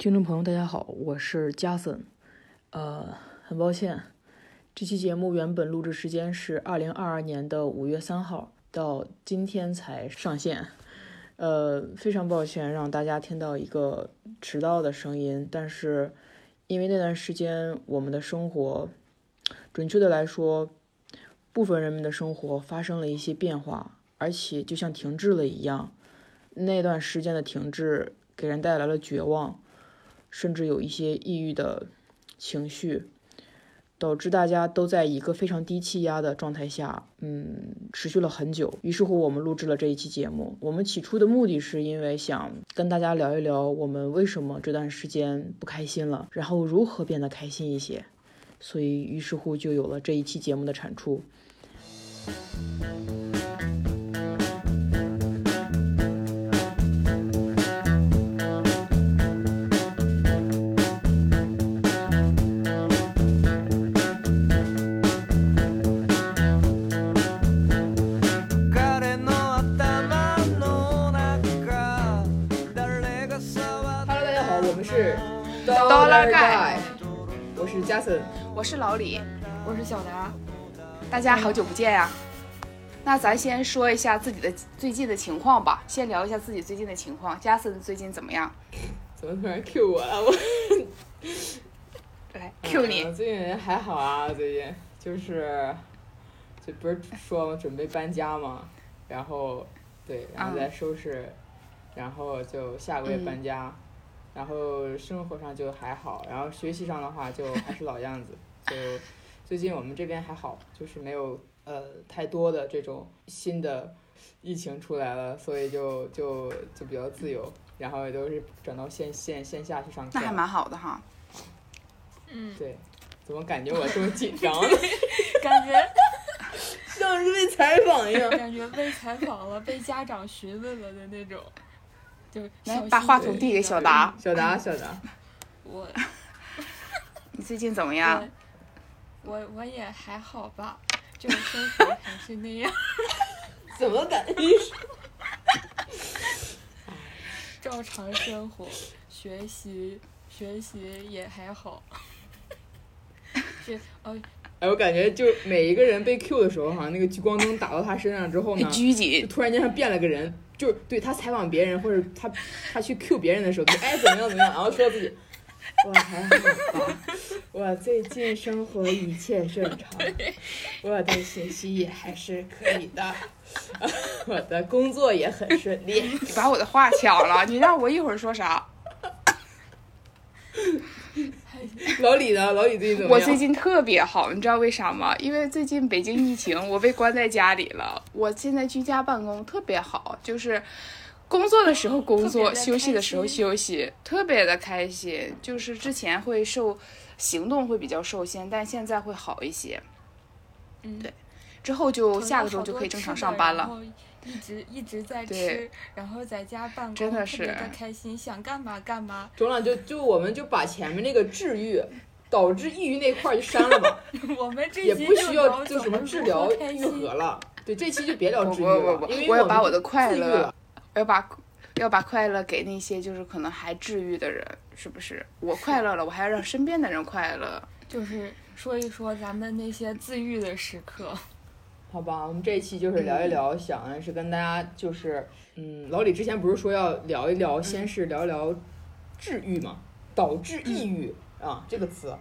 听众朋友，大家好，我是加森。呃，很抱歉，这期节目原本录制时间是二零二二年的五月三号，到今天才上线。呃，非常抱歉让大家听到一个迟到的声音，但是因为那段时间我们的生活，准确的来说，部分人们的生活发生了一些变化，而且就像停滞了一样。那段时间的停滞给人带来了绝望。甚至有一些抑郁的情绪，导致大家都在一个非常低气压的状态下，嗯，持续了很久。于是乎，我们录制了这一期节目。我们起初的目的是因为想跟大家聊一聊我们为什么这段时间不开心了，然后如何变得开心一些。所以，于是乎就有了这一期节目的产出。加森，我是老李，我是小达，大家好久不见呀。那咱先说一下自己的最近的情况吧，先聊一下自己最近的情况。加森最近怎么样？怎么突然 Q 我了？我 来 Q 你。最近还好啊，最近就是，就不是说准备搬家吗，然后对，然后再收拾，然后就下个月搬家。然后生活上就还好，然后学习上的话就还是老样子。就最近我们这边还好，就是没有呃太多的这种新的疫情出来了，所以就就就比较自由，然后也都是转到线线线下去上课。那还蛮好的哈。嗯。对。怎么感觉我这么紧张？感觉 像是被采访一样。感觉被采访了，被家长询问了的那种。就来把话筒递给小达，小达，小达，我，你最近怎么样？我我也还好吧，就生活还是那样。怎么感觉？照常生活，学习学习也还好。是哦。哎，我感觉就每一个人被 Q 的时候，哈，那个聚光灯打到他身上之后呢，就突然间他变了个人。就对他采访别人或者他他去 Q 别人的时候，哎怎么样怎么样，然后说自己我还好吧，我最近生活一切正常，我的学习也还是可以的，我的工作也很顺利。你把我的话抢了，你让我一会儿说啥？老李呢？老李最近怎么样？我最近特别好，你知道为啥吗？因为最近北京疫情，我被关在家里了。我现在居家办公特别好，就是工作的时候工作，休息的时候休息，特别的开心。就是之前会受行动会比较受限，但现在会好一些。嗯，对，之后就下个周就可以正常上班了。一直一直在吃，然后在家办公，特别的开心，想干嘛干嘛。中了，就就我们就把前面那个治愈导致抑郁那块就删了吧。我们这也不需要就什么治疗愈合了。对，这期就别聊治愈了，因为我要把我的快乐，我要把要把快乐给那些就是可能还治愈的人，是不是？我快乐了，我还要让身边的人快乐。就是说一说咱们那些自愈的时刻。好吧，我们这一期就是聊一聊，想的是跟大家就是，嗯，老李之前不是说要聊一聊，先是聊一聊治愈嘛，导致抑郁啊这个词，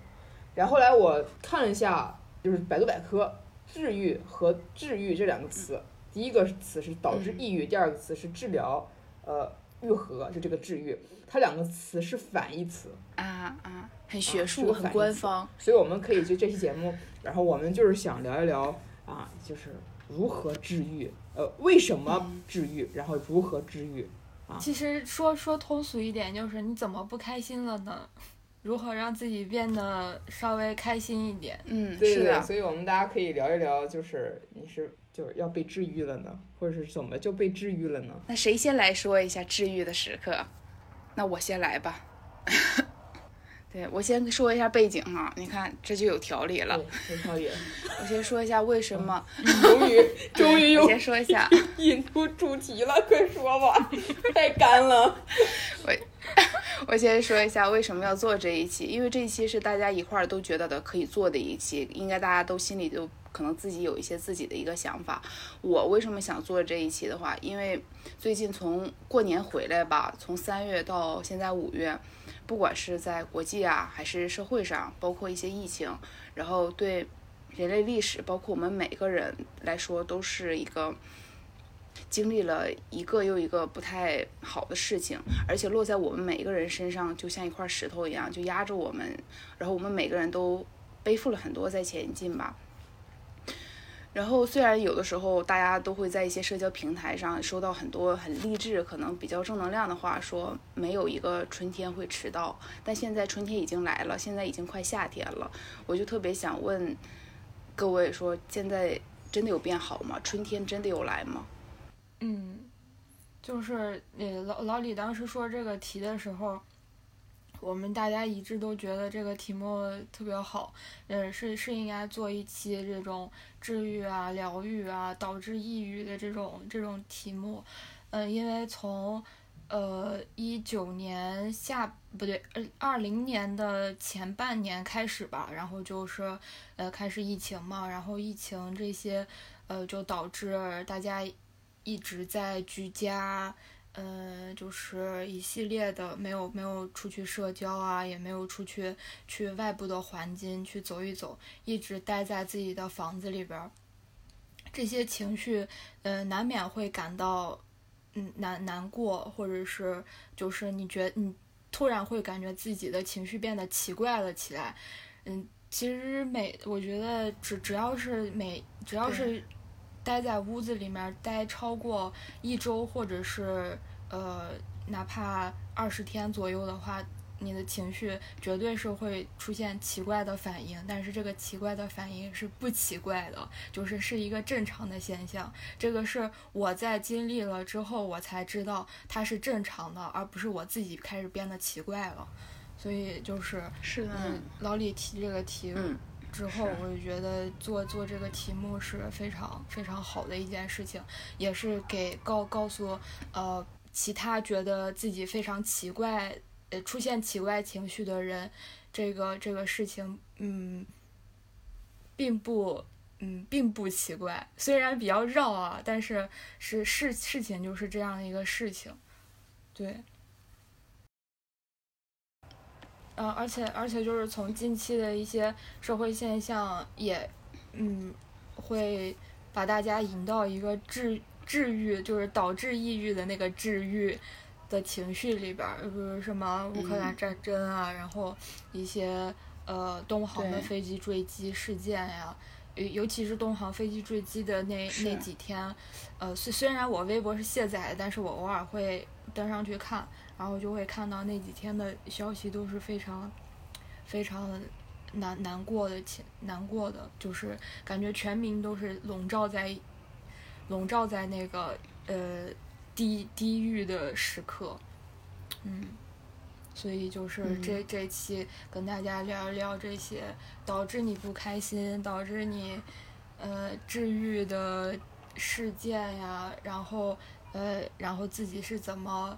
然后来我看了一下，就是百度百科，治愈和治愈这两个词，第一个词是导致抑郁，第二个词是治疗，呃，愈合，就这个治愈，它两个词是反义词。啊啊，很学术，很官方，所以我们可以就这期节目，然后我们就是想聊一聊。啊，就是如何治愈，呃，为什么治愈，然后如何治愈啊？其实说说通俗一点，就是你怎么不开心了呢？如何让自己变得稍微开心一点？嗯，是的。所以我们大家可以聊一聊，就是你是就是要被治愈了呢，或者是怎么就被治愈了呢？那谁先来说一下治愈的时刻？那我先来吧。对我先说一下背景哈，你看这就有条理了。有条理。我先说一下为什么。终于，终于有。先说一下。引出主题了，快说吧，太干了。我 我先说一下为什么要做这一期，因为这一期是大家一块儿都觉得的可以做的一期，应该大家都心里都可能自己有一些自己的一个想法。我为什么想做这一期的话，因为最近从过年回来吧，从三月到现在五月，不管是在国际啊，还是社会上，包括一些疫情，然后对人类历史，包括我们每个人来说，都是一个。经历了一个又一个不太好的事情，而且落在我们每一个人身上，就像一块石头一样，就压着我们。然后我们每个人都背负了很多在前进吧。然后虽然有的时候大家都会在一些社交平台上收到很多很励志、可能比较正能量的话，说没有一个春天会迟到。但现在春天已经来了，现在已经快夏天了，我就特别想问各位说，现在真的有变好吗？春天真的有来吗？嗯，就是呃老老李当时说这个题的时候，我们大家一致都觉得这个题目特别好，嗯是是应该做一期这种治愈啊、疗愈啊导致抑郁的这种这种题目，嗯因为从呃一九年下不对呃二零年的前半年开始吧，然后就是呃开始疫情嘛，然后疫情这些呃就导致大家。一直在居家，嗯，就是一系列的没有没有出去社交啊，也没有出去去外部的环境去走一走，一直待在自己的房子里边儿。这些情绪，嗯，难免会感到，嗯，难难过，或者是就是你觉你突然会感觉自己的情绪变得奇怪了起来，嗯，其实每我觉得只只要是每只要是。待在屋子里面待超过一周，或者是呃，哪怕二十天左右的话，你的情绪绝对是会出现奇怪的反应。但是这个奇怪的反应是不奇怪的，就是是一个正常的现象。这个是我在经历了之后，我才知道它是正常的，而不是我自己开始变得奇怪了。所以就是是的，老李提这个题。之后，我就觉得做做这个题目是非常非常好的一件事情，也是给告告诉呃其他觉得自己非常奇怪呃出现奇怪情绪的人，这个这个事情嗯，并不嗯并不奇怪，虽然比较绕啊，但是是事事情就是这样的一个事情，对。嗯，而且而且就是从近期的一些社会现象，也，嗯，会把大家引到一个治治愈，就是导致抑郁的那个治愈的情绪里边儿，比如什么乌克兰战争啊，然后一些呃东航的飞机坠机事件呀，尤尤其是东航飞机坠机的那那几天，呃虽虽然我微博是卸载的，但是我偶尔会登上去看。然后就会看到那几天的消息都是非常，非常难难过的情难过的，就是感觉全民都是笼罩在，笼罩在那个呃低低狱的时刻，嗯，所以就是这这期跟大家聊一聊这些导致你不开心、导致你呃治愈的事件呀，然后呃然后自己是怎么。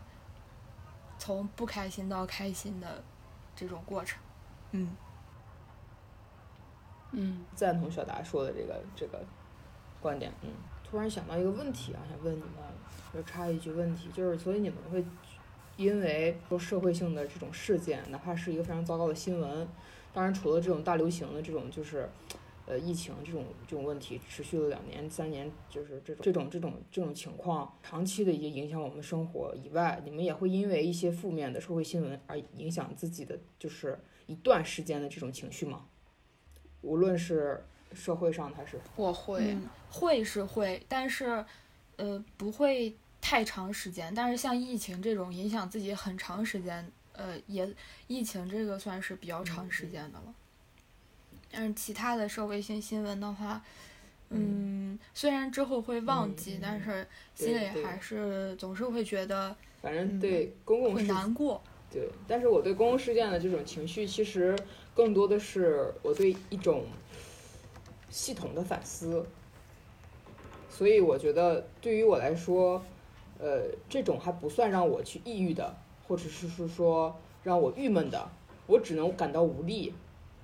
从不开心到开心的这种过程，嗯，嗯，赞同小达说的这个这个观点，嗯，突然想到一个问题啊，想问你们，就插一句问题，就是所以你们会因为说社会性的这种事件，哪怕是一个非常糟糕的新闻，当然除了这种大流行的这种就是。呃，疫情这种这种问题持续了两年、三年，就是这种这种这种这种情况，长期的一些影响我们生活以外，你们也会因为一些负面的社会新闻而影响自己的，就是一段时间的这种情绪吗？无论是社会上还是我会会是会，但是呃不会太长时间。但是像疫情这种影响自己很长时间，呃也疫情这个算是比较长时间的了。但是其他的社会性新闻的话，嗯，虽然之后会忘记，但是心里还是总是会觉得，反正对公共会难过。对，但是我对公共事件的这种情绪，其实更多的是我对一种系统的反思。所以我觉得对于我来说，呃，这种还不算让我去抑郁的，或者是是说，让我郁闷的，我只能感到无力。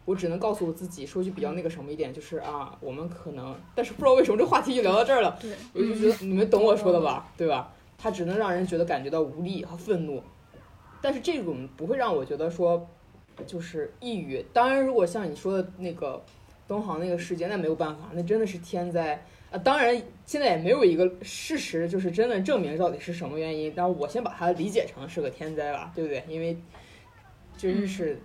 我只能告诉我自己，说句比较那个什么一点，就是啊，我们可能，但是不知道为什么这话题就聊到这儿了，对，我就觉得你们懂我说的吧，对吧？它只能让人觉得感觉到无力和愤怒，但是这种不会让我觉得说就是抑郁。当然，如果像你说的那个东航那个事件，那没有办法，那真的是天灾啊。当然，现在也没有一个事实就是真的证明到底是什么原因，但我先把它理解成是个天灾吧，对不对？因为真是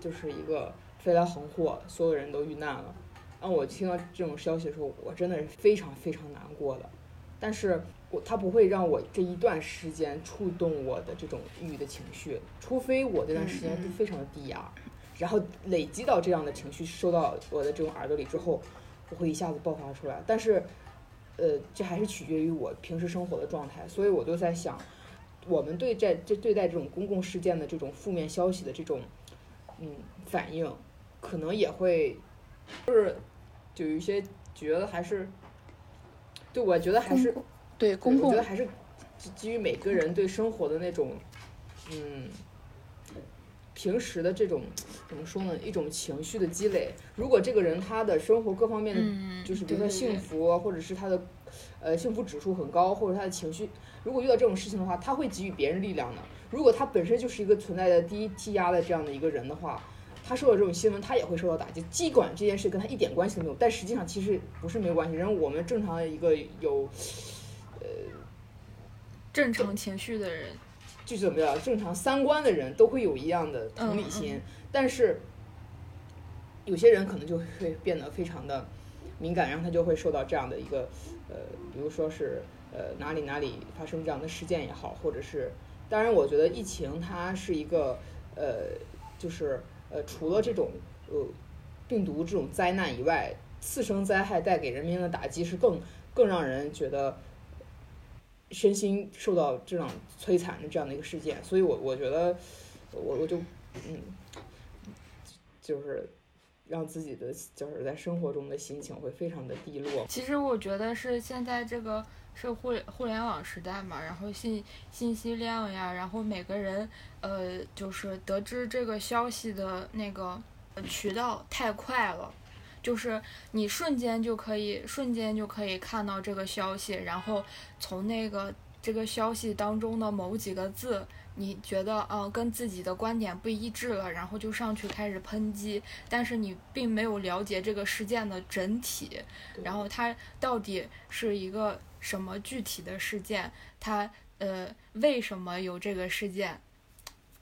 就是一个。飞来横祸，所有人都遇难了。当我听到这种消息的时候，我真的是非常非常难过的。但是，我他不会让我这一段时间触动我的这种抑郁的情绪，除非我这段时间都非常的低压，然后累积到这样的情绪收到我的这种耳朵里之后，我会一下子爆发出来。但是，呃，这还是取决于我平时生活的状态。所以我就在想，我们对在这对待这种公共事件的这种负面消息的这种嗯反应。可能也会，就是就有一些觉得还是，对我觉得还是对公共，我觉得还是基于每个人对生活的那种，嗯，平时的这种怎么说呢？一种情绪的积累。如果这个人他的生活各方面的，就是比如说幸福，或者是他的呃幸福指数很高，或者他的情绪，如果遇到这种事情的话，他会给予别人力量的。如果他本身就是一个存在的低气压的这样的一个人的话。他受到这种新闻，他也会受到打击。尽管这件事跟他一点关系都没有，但实际上其实不是没有关系。然后我们正常的一个有，呃，正常情绪的人，就怎么样？正常三观的人都会有一样的同理心，但是有些人可能就会变得非常的敏感，然后他就会受到这样的一个，呃，比如说是呃哪里哪里发生这样的事件也好，或者是，当然我觉得疫情它是一个，呃，就是。呃，除了这种呃病毒这种灾难以外，次生灾害带给人民的打击是更更让人觉得身心受到这种摧残的这样的一个事件。所以，我我觉得我我就嗯，就是让自己的就是在生活中的心情会非常的低落。其实我觉得是现在这个。是互互联网时代嘛，然后信信息量呀，然后每个人呃，就是得知这个消息的那个渠道太快了，就是你瞬间就可以瞬间就可以看到这个消息，然后从那个这个消息当中的某几个字，你觉得啊跟自己的观点不一致了，然后就上去开始抨击，但是你并没有了解这个事件的整体，然后它到底是一个。什么具体的事件？他呃，为什么有这个事件？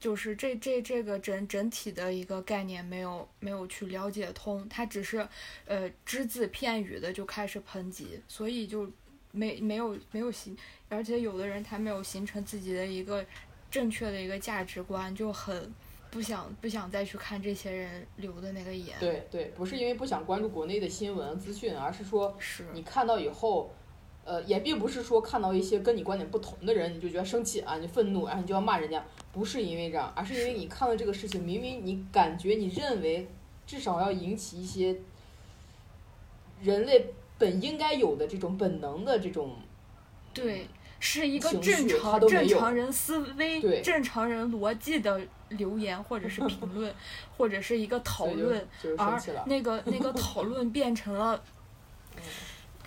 就是这这这个整整体的一个概念没有没有去了解通，他只是呃只字片语的就开始抨击，所以就没没有没有形，而且有的人他没有形成自己的一个正确的一个价值观，就很不想不想再去看这些人留的那个言。对对，不是因为不想关注国内的新闻资讯，而是说是你看到以后。呃，也并不是说看到一些跟你观点不同的人，你就觉得生气啊，你愤怒，然后你就要骂人家，不是因为这样，而是因为你看到这个事情，明明你感觉你认为至少要引起一些人类本应该有的这种本能的这种，对，是一个正常正常人思维、正常人逻辑的留言或者是 评论，或者是一个讨论，而那个那个讨论变成了。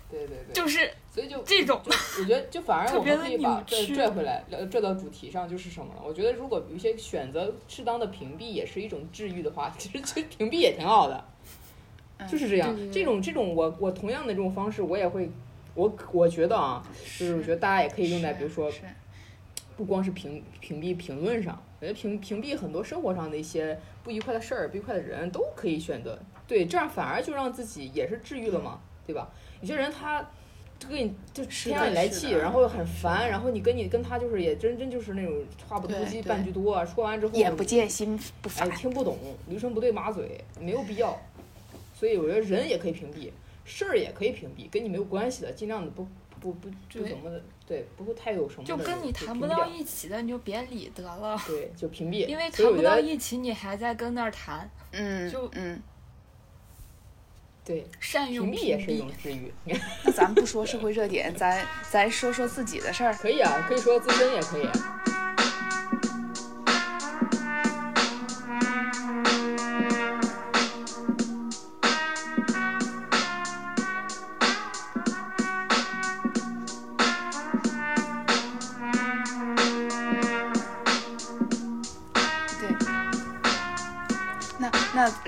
对对对，就是，所以就这种，我觉得就反而我们可以把拽拽回来，拽到主题上，就是什么？我觉得如果有一些选择适当的屏蔽也是一种治愈的话，其实其实屏蔽也挺好的，就是这样。这种这种我我同样的这种方式我也会，我我觉得啊，就是我觉得大家也可以用在比如说，不光是屏屏蔽评论上，我觉得屏屏蔽很多生活上的一些不愉快的事儿、不愉快的人都可以选择。对，这样反而就让自己也是治愈了嘛，对吧？有些人他就跟你就天让你来气，然后很烦，然后你跟你跟他就是也真真就是那种话不投机半句多，说完之后眼不见心不烦，听不懂，驴唇不对马嘴，没有必要。所以我觉得人也可以屏蔽，事儿也可以屏蔽，跟你没有关系的，尽量的不不不就怎么的，对，不会太有什么。就跟你谈不到一起的，你就别理得了。对，就屏蔽。因为谈不到一起，你还在跟那儿谈，嗯，就嗯。对，善用屏蔽也是一种治愈。那咱不说社会热点，咱咱说说自己的事儿。可以啊，可以说自身也可以。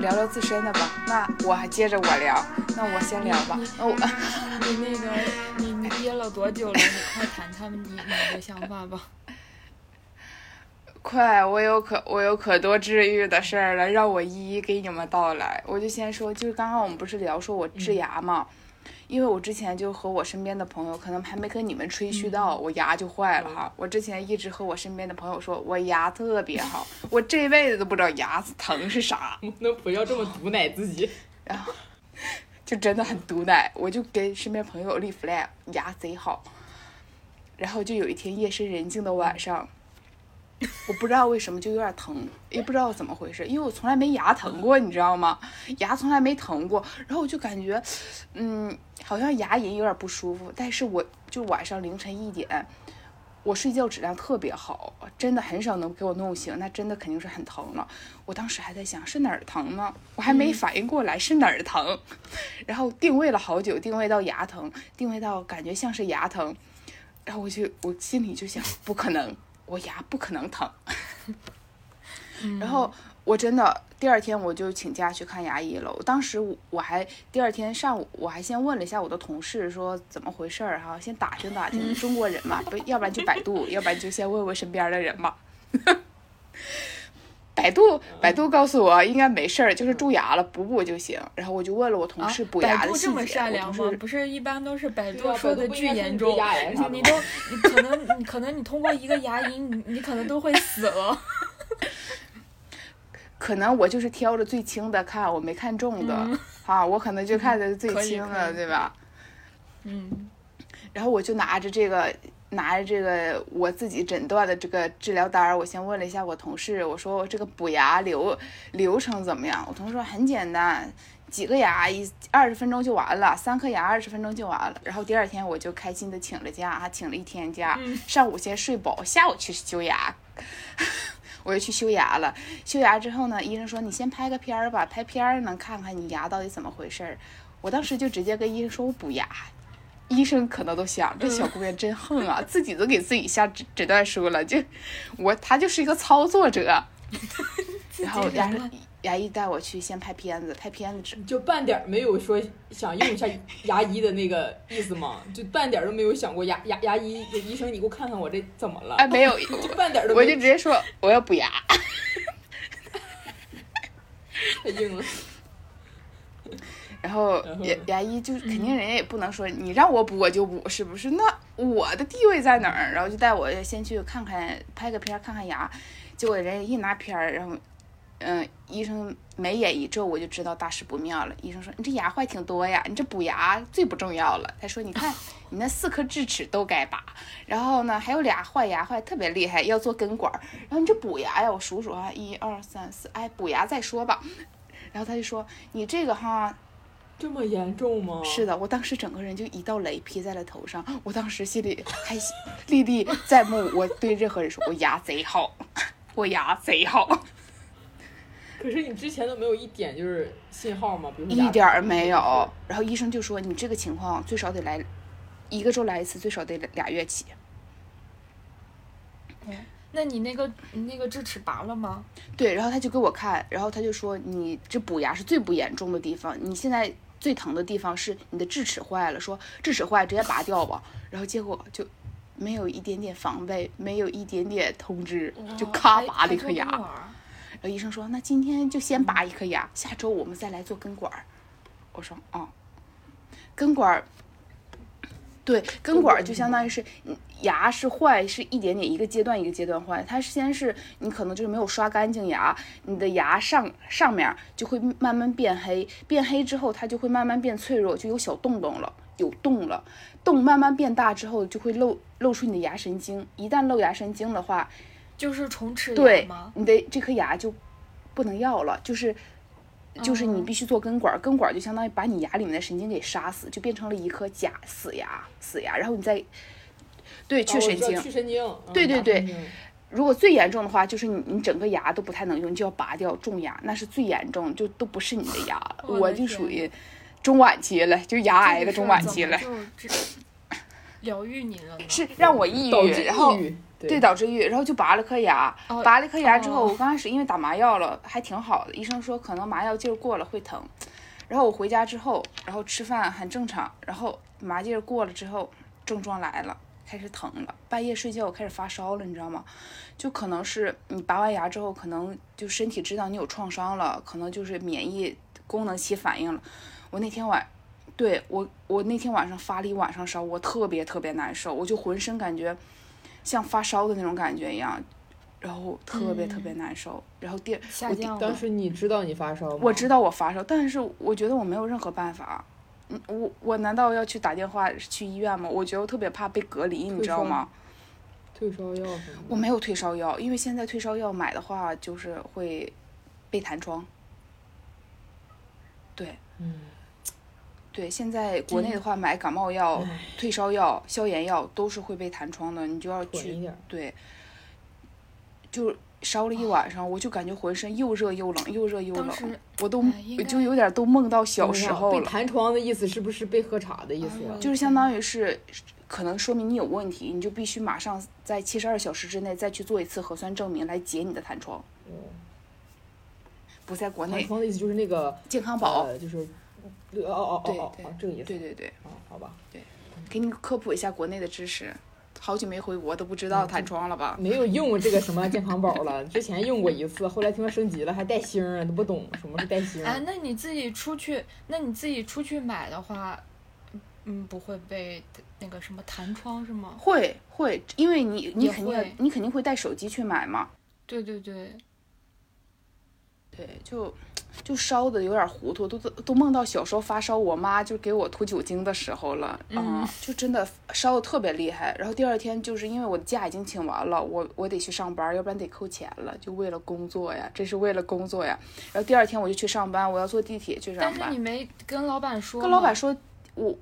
聊聊自身的吧。那我还接着我聊，那我先聊吧。那我 你那个你你憋了多久了？你 快谈谈你你的想法吧。快，我有可我有可多治愈的事儿了，让我一一给你们道来。我就先说，就是刚刚我们不是聊说我治牙嘛，因为我之前就和我身边的朋友，可能还没跟你们吹嘘到，我牙就坏了哈。我之前一直和我身边的朋友说，我牙特别好，我这辈子都不知道牙疼是啥，能不要这么毒奶自己。然后 就真的很毒奶，我就给身边朋友立 flag，牙贼好。然后就有一天夜深人静的晚上，我不知道为什么就有点疼，也不知道怎么回事，因为我从来没牙疼过，你知道吗？牙从来没疼过，然后我就感觉，嗯，好像牙龈有点不舒服，但是我就晚上凌晨一点，我睡觉质量特别好，真的很少能给我弄醒，那真的肯定是很疼了。我当时还在想是哪儿疼呢，我还没反应过来是哪儿疼，然后定位了好久，定位到牙疼，定位到感觉像是牙疼，然后我就我心里就想不可能，我牙不可能疼。然后我真的第二天我就请假去看牙医了。我当时我我还第二天上午我还先问了一下我的同事说怎么回事儿哈，先打听打听中国人嘛，不要不然就百度，要不然就先问问身边的人嘛。百度百度告诉我应该没事儿，就是蛀牙了，补补就行。然后我就问了我同事补牙啊百度这么善良吗？不是一般都是百度说的巨严重，你你都 你可能你可能你通过一个牙龈，你你可能都会死了。可能我就是挑着最轻的看，我没看中的，啊，我可能就看的最轻的，对吧？嗯，然后我就拿着这个，拿着这个我自己诊断的这个治疗单儿，我先问了一下我同事，我说我这个补牙流流程怎么样？我同事说很简单，几个牙一二十分钟就完了，三颗牙二十分钟就完了。然后第二天我就开心的请了假，还请了一天假，上午先睡饱，下午去修牙。我就去修牙了，修牙之后呢，医生说你先拍个片儿吧，拍片儿能看看你牙到底怎么回事儿。我当时就直接跟医生说我补牙，医生可能都想这小姑娘真横啊，自己都给自己下诊诊断书了，就我她就是一个操作者。然后牙牙医带我去先拍片子，拍片子之就半点没有说想用一下牙医的那个意思吗？就半点都没有想过牙牙牙医医生，你给我看看我这怎么了？哎没有，就半点都我没有就直接说我要补牙。太硬了。然后牙牙医就是肯定人家也不能说你让我补我就补，是不是？那我的地位在哪儿？然后就带我先去看看拍个片儿看看牙，结果人家一拿片儿，然后嗯，医生眉眼一皱，我就知道大事不妙了。医生说你这牙坏挺多呀，你这补牙最不重要了。他说你看 你那四颗智齿都该拔，然后呢还有俩坏牙坏特别厉害，要做根管儿。然后你这补牙呀，我数数啊，一二三四，哎，补牙再说吧。然后他就说你这个哈这么严重吗？是的，我当时整个人就一道雷劈在了头上，我当时心里还历历在目。我对任何人说，我牙贼好，我牙贼好，可是你之前都没有一点就是信号吗？比如一点儿没有。然后医生就说，你这个情况最少得来一个周来一次，最少得俩月起。那你那个你那个智齿拔了吗？对，然后他就给我看，然后他就说，你这补牙是最不严重的地方，你现在最疼的地方是你的智齿坏了，说智齿坏直接拔掉吧。然后结果就没有一点点防备，没有一点点通知，就咔拔了一颗牙。然后医生说：“那今天就先拔一颗牙，下周我们再来做根管儿。”我说：“哦，根管儿，对，根管儿就相当于是嗯牙是坏，是一点点一个阶段一个阶段坏。它先是你可能就是没有刷干净牙，你的牙上上面就会慢慢变黑，变黑之后它就会慢慢变脆弱，就有小洞洞了，有洞了。洞慢慢变大之后，就会露露出你的牙神经。一旦露牙神经的话，就是虫齿对牙吗？你的这颗牙就不能要了，就是就是你哦必须做根管儿，根管儿就相当于把你牙里面的神经给杀死，就变成了一颗假死牙，死牙，然后你再对去神经。去神经。嗯对对对如果最严重的话，就是你你整个牙都不太能用，就要拔掉种牙，那是最严重，就都不是你的牙了。我我就属于中晚期了，就牙癌的中晚期了，就疗愈你了？是让我抑郁，导致然后抑郁。对，导致抑郁，然后就拔了颗牙，哦拔了颗牙之后，哦我刚开始因为打麻药了，还挺好的，医生说可能麻药劲儿过了会疼，然后我回家之后，然后吃饭很正常，然后麻劲儿过了之后，症状来了，开始疼了，半夜睡觉我开始发烧了，你知道吗？就可能是你拔完牙之后，可能就身体知道你有创伤了，可能就是免疫功能起反应了。我那天晚，对我我那天晚上发了一晚上烧，我特别特别难受，我就浑身感觉像发烧的那种感觉一样，然后特别特别难受。然后第下降了。当时你知道你发烧吗？我知道我发烧，但是我觉得我没有任何办法。嗯，我我难道要去打电话去医院吗？我觉得我特别怕被隔离，你知道吗？退烧药。我没有退烧药，因为现在退烧药买的话就是会被弹窗。对嗯，对，现在国内的话买感冒药、退烧药、消炎药都是会被弹窗的，你就要去。对，就烧了一晚上，我就感觉浑身又热又冷，又热又冷当时，我都就有点都梦到小时候被，弹窗的意思是不是被喝茶的意思？就是相当于是可能说明你有问题，你就必须马上在七十二小时之内再去做一次核酸证明来解你的弹窗，哦不在国弹内窗的意思就是那个健康宝，呃，就是哦哦哦对对哦哦，这个意思。对对对，哦，好吧，对给你科普一下国内的知识，好久没回国都不知道弹窗了吧？没有用这个什么健康宝了，之前用过一次，后来听说升级了，还带星儿，都不懂什么是带星儿。哎，那你自己出去，那你自己出去买的话，嗯，不会被那个什么弹窗是吗？会会，因为你你肯定你肯定会带手机去买嘛，对对对，对，就就烧的有点糊涂，都都都梦到小时候发烧，我妈就给我涂酒精的时候了，嗯就真的烧的特别厉害。然后第二天就是因为我的假已经请完了，我我得去上班，要不然得扣钱了，就为了工作呀，这是为了工作呀。然后第二天我就去上班，我要坐地铁去上班但是你，没跟老板说，跟老板说，我。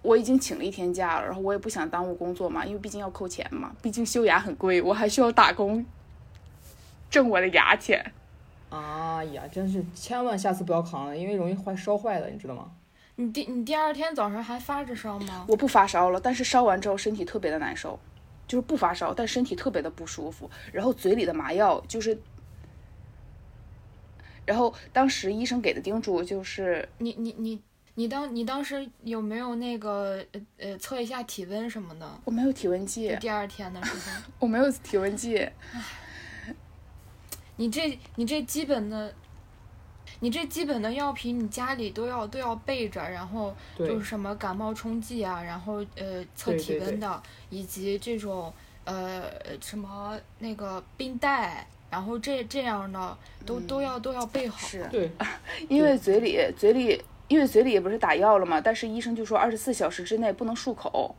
我已经请了一天假了，然后我也不想耽误工作嘛，因为毕竟要扣钱嘛，毕竟修牙很贵，我还需要打工挣我的牙钱。哎呀，真是千万下次不要扛了，因为容易坏烧坏了，你知道吗？你第你第二天早上还发着烧吗？我不发烧了，但是烧完之后身体特别的难受，就是不发烧，但身体特别的不舒服，然后嘴里的麻药就是，然后当时医生给的叮嘱就是，你你你你当你当时有没有那个呃呃测一下体温什么的？我没有体温计，第二天的时候，我没有体温计，你这你这基本的，你这基本的药品你家里都要都要备着，然后就是什么感冒冲剂啊，然后呃测对对对体温的，以及这种呃什么那个冰袋，然后这这样的都、都要都要备好。是对，因为嘴里嘴里因为嘴里也不是打药了嘛，但是医生就说二十四小时之内不能漱口，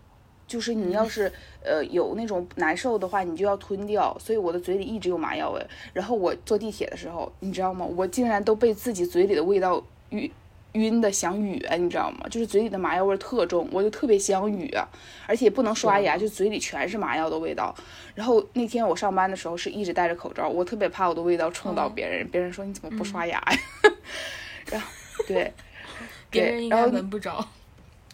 就是你要是呃有那种难受的话，你就要吞掉。所以我的嘴里一直有麻药味。然后我坐地铁的时候，你知道吗？我竟然都被自己嘴里的味道晕晕的想哕，你知道吗？就是嘴里的麻药味儿特重，我就特别想哕啊，而且不能刷牙，就嘴里全是麻药的味道。然后那天我上班的时候是一直戴着口罩，我特别怕我的味道冲到嗯别人，别人说你怎么不刷牙呀？然后对。别对人应该闻不着。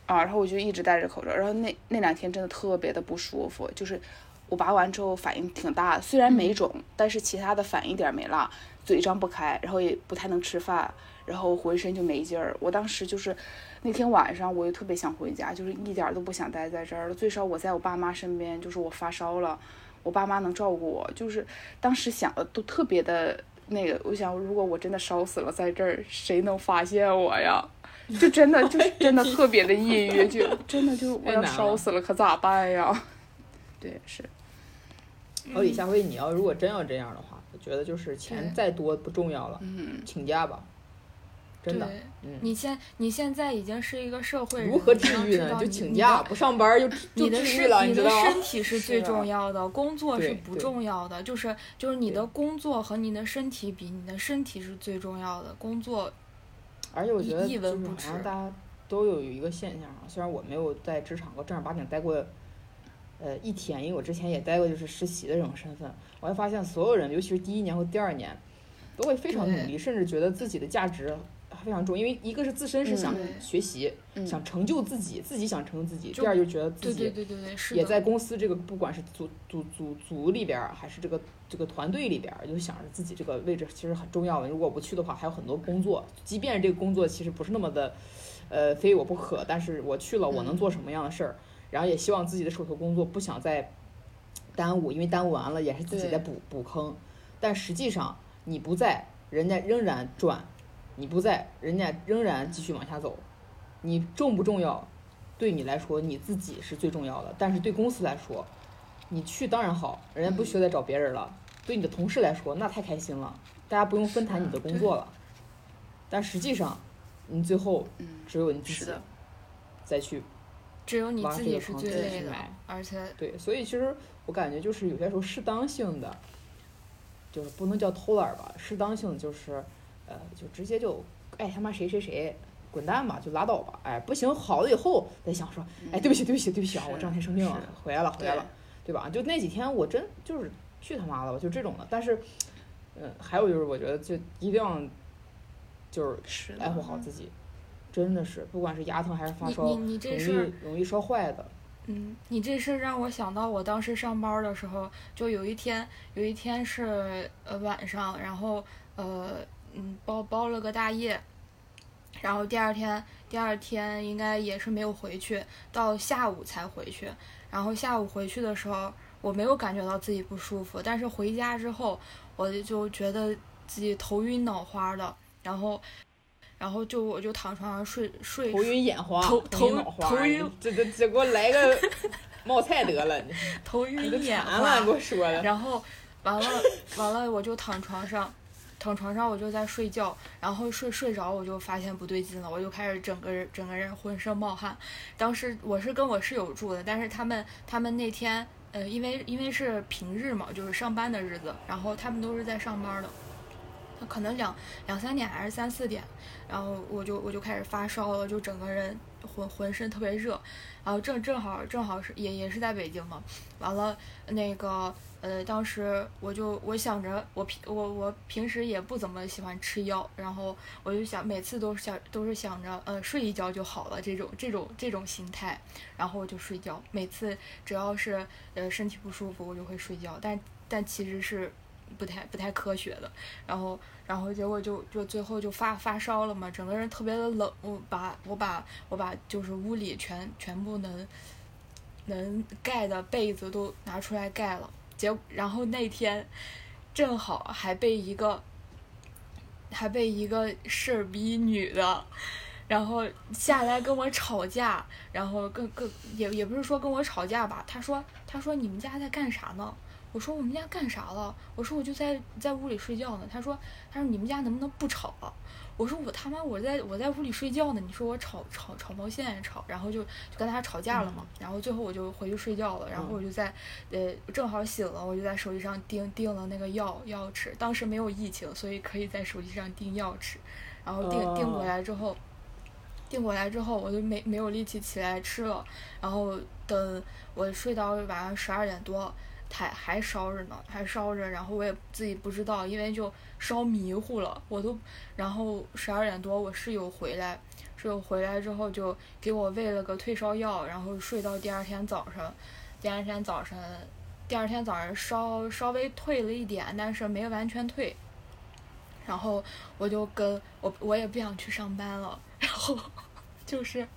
啊，然后我就一直戴着口罩，然后那那两天真的特别的不舒服，就是我拔完之后反应挺大的，虽然没肿，但是其他的反应一点儿没落，嘴张不开，然后也不太能吃饭，然后浑身就没劲儿。我当时就是那天晚上我就特别想回家，就是一点儿都不想待在这儿了，最少我在我爸妈身边，就是我发烧了，我爸妈能照顾我，就是当时想的都特别的那个，我想如果我真的烧死了在这儿，谁能发现我呀？就真的就是真的特别的抑郁，就 真的就我要烧死了，可咋办呀？对，是老李，下回你要如果真要这样的话，我觉得就是钱再多不重要了，嗯，请假吧，真的。嗯你现你现在已经是一个社会人，如何治愈呢？就知道你你请假，不上班就你的就治愈了，身你的知道吗？身体是最重要的，工作是不重要的。就是就是你的工作和你的身体比，你的身体是最重要的。工作而且我觉得一就是好像大家都有一个现象啊，虽然我没有在职场过正儿八经待过，呃一天，因为我之前也待过就是实习的这种身份，我会发现所有人，尤其是第一年或第二年，都会非常努力，甚至觉得自己的价值非常重，因为一个是自身是想嗯学习，嗯想成就自己，自己想成就自己；第二就觉得自己对对对对，也在公司这个不管是组组组组里边儿，还是这个这个团队里边儿，就想着自己这个位置其实很重要的。如果不去的话，还有很多工作，即便这个工作其实不是那么的，呃，非我不可，但是我去了，我能做什么样的事儿？然后也希望自己的手头工作不想再耽误，因为耽误完了也是自己在补补坑。但实际上你不在，人家仍然转；你不在，人家仍然继续往下走。你重不重要？对你来说，你自己是最重要的。但是对公司来说，你去当然好，人家不需要再找别人了。对你的同事来说，那太开心了，大家不用分摊你的工作了。但实际上，你最后嗯，只有你自己，再去只有你挖自己是这个的去埋，而且对，所以其实我感觉就是有些时候适当性的，就是不能叫偷懒儿吧，适当性就是，呃，就直接就哎他妈谁谁谁滚蛋吧，就拉倒吧，哎，不行，好了以后再想说，哎，对不起，对不起，对不起啊，我这两天生病了，回来了，回来了，对吧？就那几天我真就是去他妈的吧，就这种的。但是，嗯，还有就是我觉得就一定要就是是爱护，好自己，真的是，不管是牙疼还是发烧，你你这容易容易烧坏的。嗯，你这事让我想到我当时上班的时候，就有一天，有一天是呃晚上，然后呃嗯包包了个大夜，然后第二天第二天应该也是没有回去，到下午才回去。然后下午回去的时候，我没有感觉到自己不舒服，但是回家之后，我就觉得自己头晕脑花的，然后然后就我就躺床上睡睡头晕眼花，头头晕头脑花，头晕这这这给我来个 冒菜得了，头晕眼馋花了，给我说的。然后完了完了，我就躺床上，躺床上我就在睡觉，然后睡睡着我就发现不对劲了，我就开始整个人整个人浑身冒汗。当时我是跟我室友住的，但是他们他们那天呃，因为因为是平日嘛，就是上班的日子，然后他们都是在上班的。可能两两三点还是三四点，然后我就我就开始发烧了，就整个人浑浑身特别热，然后正正好正好是也也是在北京嘛，完了那个呃，当时我就我想着我平我我平时也不怎么喜欢吃药，然后我就想每次都是想都是想着呃睡一觉就好了这种这种这种心态，然后我就睡觉，每次只要是呃身体不舒服我就会睡觉，但但其实是不太不太科学的，然后然后结果就就最后就发发烧了嘛，整个人特别的冷，我把我把我把就是屋里全全部能能盖的被子都拿出来盖了，结然后那天正好还被一个还被一个事儿逼女的。然后下来跟我吵架，然后跟跟也也不是说跟我吵架吧，他说他说你们家在干啥呢？我说我们家干啥了？我说我就在在屋里睡觉呢。他说他说你们家能不能不吵啊？我说我他妈我在我在屋里睡觉呢，你说我吵吵吵毛线呀吵，然后就就跟他吵架了嘛。然后最后我就回去睡觉了，然后我就在呃正好醒了，我就在手机上订订了那个药药吃。当时没有疫情，所以可以在手机上订药吃。然后订订过来之后。订过来之后，我就没没有力气起来吃了，然后等我睡到晚上十二点多，还还烧着呢，还烧着，然后我也自己不知道，因为就烧迷糊了，我都，然后十二点多我室友回来，室友回来之后就给我喂了个退烧药，然后睡到第二天早上，第二天早上，第二天早上烧稍微退了一点，但是没完全退，然后我就跟我我也不想去上班了。然后 就是，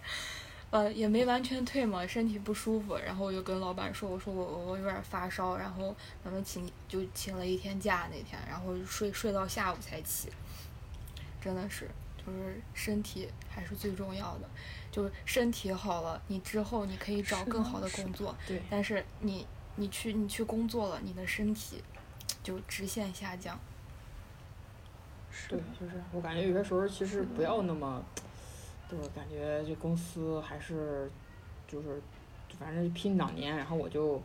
呃，也没完全退嘛，身体不舒服。然后我就跟老板说：“我说我我有点发烧。”然后咱们请就请了一天假那天，然后睡睡到下午才起。真的是，就是身体还是最重要的。就是身体好了，你之后你可以找更好的工作。对，但是你你去你去工作了，你的身体就直线下降。对，就是我感觉有些时候其实不要那么，就是感觉这公司还是，就是，反正拼两年，然后我就，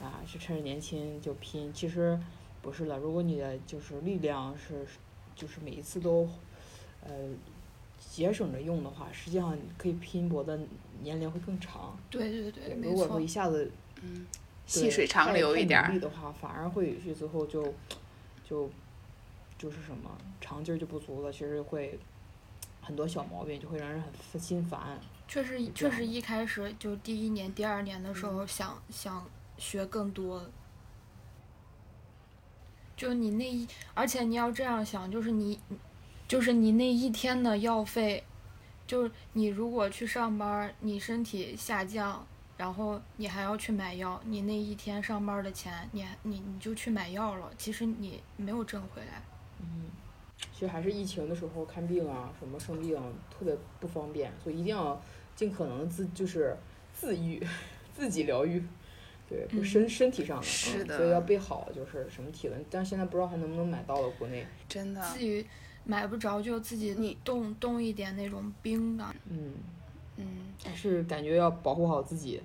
啊，是趁着年轻就拼。其实不是了，如果你的就是力量是，就是每一次都，呃，节省着用的话，实际上你可以拼搏的年龄会更长。对对对，没错如果说一。下子嗯，对细水长流一点儿努力，的话，反而会有些最后就就就是什么长劲儿就不足了，其实会很多小毛病，就会让人很心烦。确实，确实一开始就第一年、第二年的时候想想学更多，就你那一，而且你要这样想，就是你，就是你那一天的药费，就是你如果去上班，你身体下降，然后你还要去买药，你那一天上班的钱，你你你就去买药了，其实你没有挣回来。嗯，其实还是疫情的时候看病啊，什么生病特别不方便，所以一定要。尽可能自就是自愈，自己疗愈，对，身身体上的，是的，所以要备好，就是什么体温，但是现在不知道还能不能买到了国内，真的，自己买不着就自己你冻冻一点那种冰的，嗯嗯，还是感觉要保护好自己，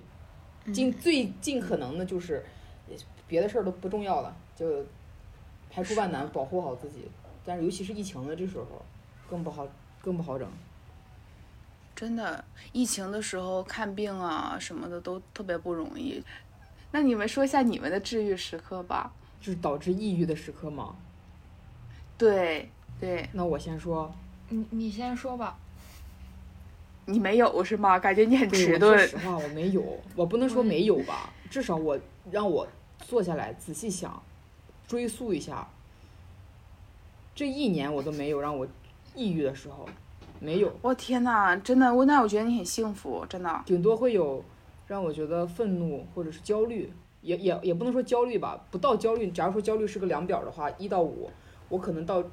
尽最尽可能的就是，别的事儿都不重要了，就排除万难保护好自己，但是尤其是疫情的这时候，更不好更不好整。真的，疫情的时候看病啊什么的都特别不容易。那你们说一下你们的治愈时刻吧，就是导致抑郁的时刻吗？对对。那我先说。你你先说吧。你没有是吗？感觉你很迟钝。说实话，我没有，我不能说没有吧，至少我让我坐下来仔细想，追溯一下，这一年我都没有让我抑郁的时候。没有，我天哪，真的，我那我觉得你很幸福，真的。顶多会有让我觉得愤怒或者是焦虑，也也也不能说焦虑吧，不到焦虑。假如说焦虑是个量表的话，一到五，我可能到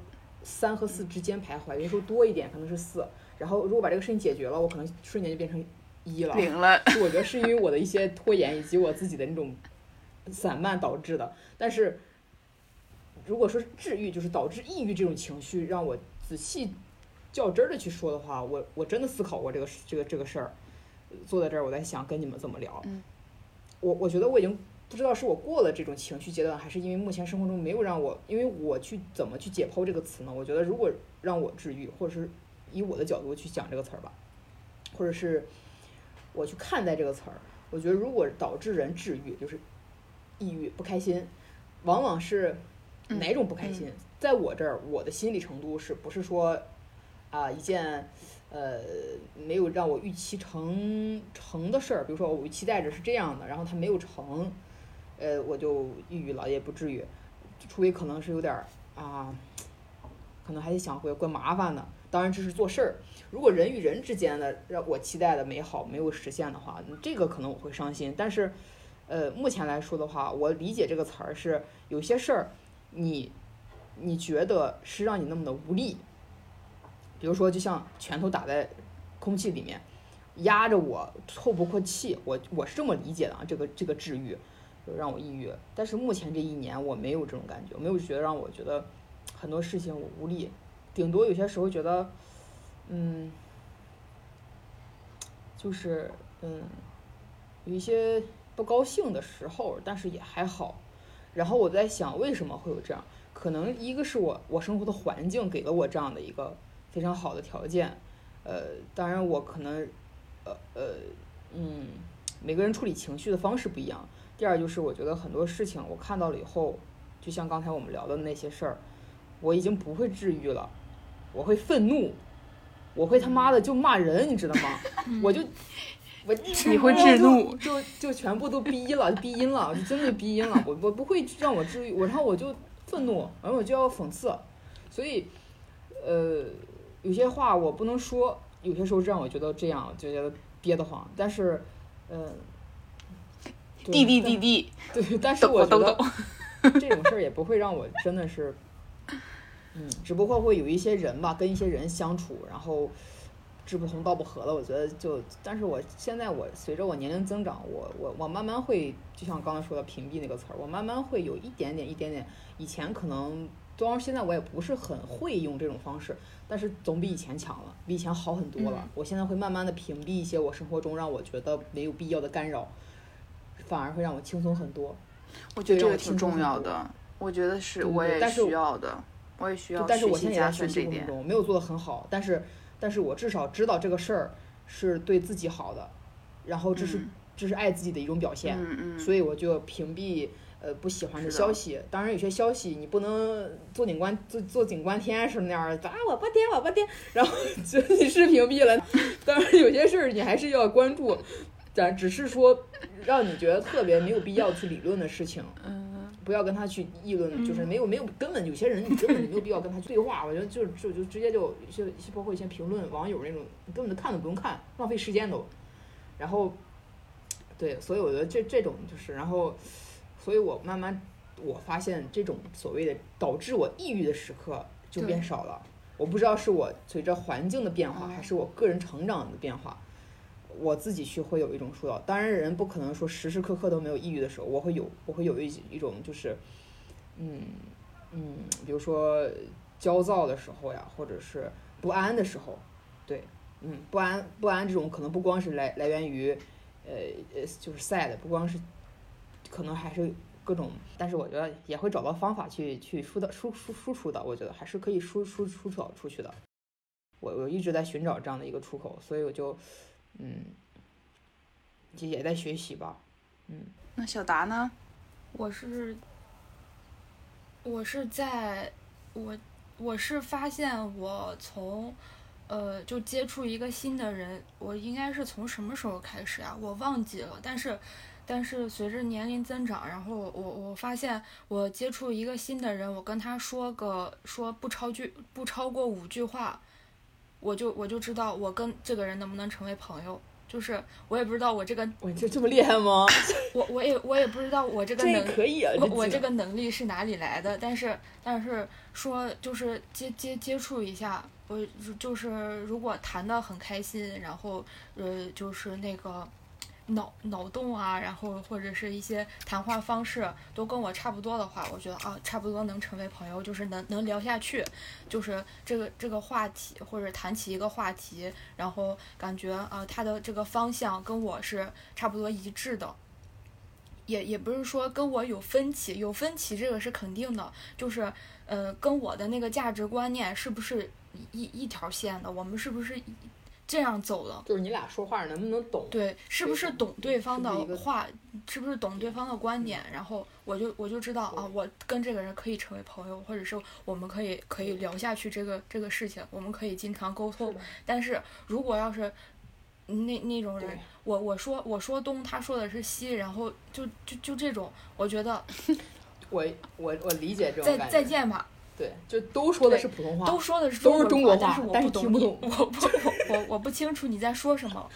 三和四之间徘徊，有时候多一点可能是四。然后如果把这个事情解决了，我可能瞬间就变成一了。零了。我觉得是因为我的一些拖延以及我自己的那种散漫导致的。但是如果说治愈，就是导致抑郁这种情绪，让我仔细。较真儿的去说的话，我我真的思考过这个这个这个事儿，坐在这儿我在想跟你们怎么聊。我我觉得我已经不知道是我过了这种情绪阶段，还是因为目前生活中没有让我，因为我去怎么去解剖这个词呢？我觉得如果让我治愈，或者是以我的角度去讲这个词儿吧，或者是我去看待这个词儿，我觉得如果导致人治愈，就是抑郁不开心，往往是哪种不开心？在我这儿，我的心理程度是不是说？啊，一件，呃，没有让我预期成成的事儿，比如说我期待着是这样的，然后它没有成，呃，我就抑郁了，也不至于，除非可能是有点儿啊，可能还得想会怪麻烦的。当然这是做事儿，如果人与人之间的让我期待的美好没有实现的话，这个可能我会伤心。但是，呃，目前来说的话，我理解这个词儿是有些事儿，你你觉得是让你那么的无力。比如说，就像拳头打在空气里面，压着我透不过气，我我是这么理解的啊。这个这个治愈，就让我抑郁。但是目前这一年我没有这种感觉，没有觉得让我觉得很多事情我无力，顶多有些时候觉得，嗯，就是嗯，有一些不高兴的时候，但是也还好。然后我在想，为什么会有这样？可能一个是我我生活的环境给了我这样的一个。非常好的条件，呃，当然我可能，呃呃，嗯，每个人处理情绪的方式不一样。第二就是我觉得很多事情我看到了以后，就像刚才我们聊的那些事儿，我已经不会治愈了，我会愤怒，我会他妈的就骂人，你知道吗？我就我你会制怒，就就全部都逼了，逼音了，就真的逼音了。我我不会让我治愈，我然后我就愤怒，然后我就要讽刺，所以，呃。有些话我不能说，有些时候让我觉得这样就觉得憋得慌。但是，嗯，滴滴滴滴，对，但是我觉得这种事儿也不会让我真的是，嗯，只不过会有一些人吧，跟一些人相处，然后志不同道不合了。我觉得就，但是我现在我随着我年龄增长，我我我慢慢会，就像刚才说的屏蔽那个词儿，我慢慢会有一点点一点点，以前可能。当然，现在我也不是很会用这种方式，但是总比以前强了，比以前好很多了。我现在会慢慢的屏蔽一些我生活中让我觉得没有必要的干扰，反而会让我轻松很多。我觉得这个挺重要的，我觉得是，我也需要的，我也需要。但是我现在也在学习过程中，没有做的很好，但是，但是我至少知道这个事儿是对自己好的，然后这是这是爱自己的一种表现，所以我就屏蔽。呃不喜欢的消息。当然，有些消息你不能坐井观坐坐井观天是那样的啊，我不点我不点，然后就你是屏蔽了。当然，有些事儿你还是要关注，但只是说让你觉得特别没有必要去理论的事情，嗯，不要跟他去议论，就是没有没有根本有些人你根本就没有必要跟他去对话。我觉得就就就直接就一些包括一些评论网友那种，你根本就看都不用看，浪费时间都。然后，对，所以我觉得这这种就是，然后，所以我慢慢我发现这种所谓的导致我抑郁的时刻就变少了。我不知道是我随着环境的变化，哦还是我个人成长的变化。我自己去会有一种疏导，当然人不可能说时时刻刻都没有抑郁的时候，我会有，我会有一一种就是，嗯嗯，比如说焦躁的时候呀，或者是不安的时候，对，嗯，不安不安这种可能不光是来来源于，呃呃，就是 sad，不光是，可能还是各种，但是我觉得也会找到方法去去疏导输输输出的，我觉得还是可以输输输导出去的。我我一直在寻找这样的一个出口，所以我就，嗯，也也在学习吧，嗯。那小达呢？我是，我是在，我我是发现我从，呃，就接触一个新的人，我应该是从什么时候开始啊？我忘记了，但是，但是随着年龄增长，然后我我发现我接触一个新的人，我跟他说个说不超句不超过五句话，我就我就知道我跟这个人能不能成为朋友。就是我也不知道我这个我这这么厉害吗？我我也我也不知道我这个这能可以啊！我我这个能力是哪里来的？但是但是说就是接接接触一下，我就是如果谈的很开心，然后呃就是那个脑脑洞啊，然后或者是一些谈话方式都跟我差不多的话，我觉得啊差不多能成为朋友，就是能能聊下去，就是这个这个话题或者谈起一个话题，然后感觉啊他的这个方向跟我是差不多一致的。也也不是说跟我有分歧，有分歧这个是肯定的，就是呃跟我的那个价值观念是不是一一条线的，我们是不是这样走了？就是你俩说话能不能懂？对，是不是懂对方的话，是不是懂对方的观点？然后我就我就知道啊，我跟这个人可以成为朋友，或者是我们可以可以聊下去这个这个事情，我们可以经常沟通。但是如果要是那那种人，我我说我说东，他说的是西，然后就就就这种，我觉得 我我我理解这种再。再见吧，对，就都说的是普通话，都说的是都是中国话，但是我懂你，但是听不懂 我不我我我不清楚你在说什么。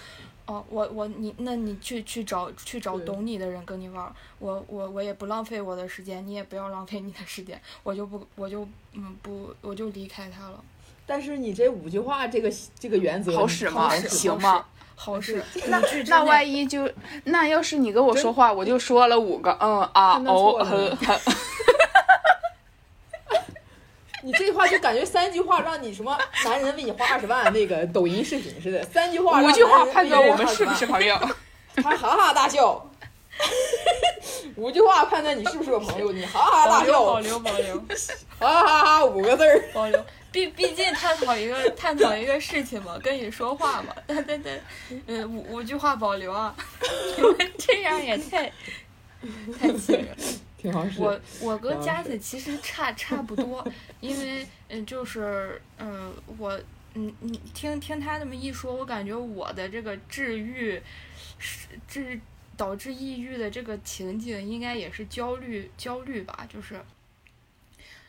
哦，我我你那你去去找去找懂你的人跟你玩儿，我我我也不浪费我的时间，你也不要浪费你的时间，我就不我就嗯不我就离开他了。但是你这五句话这个这个原则好使吗好使行吗？好使，那那万一就那要是你跟我说话，我就说了五个嗯啊哦错了呵呵，你这句话就感觉三句话让你什么男人为你花二十万那个抖音视频似的，三句话五让句话判男人为你花20断我们是不是朋友。他哈哈大笑。五句话判断你是不是我朋友，你哈哈大笑保，留保留 哈哈哈五个字儿。保留，毕毕竟探讨一个探讨一个事情嘛，跟你说话嘛，但但但，嗯五五句话保留啊，你们这样也太太气人了。挺好使。我我跟佳子其实差差不多，因为嗯，就是嗯，我嗯你听听他这么一说，我感觉我的这个治愈是治导致抑郁的这个情景，应该也是焦虑焦虑吧，就是。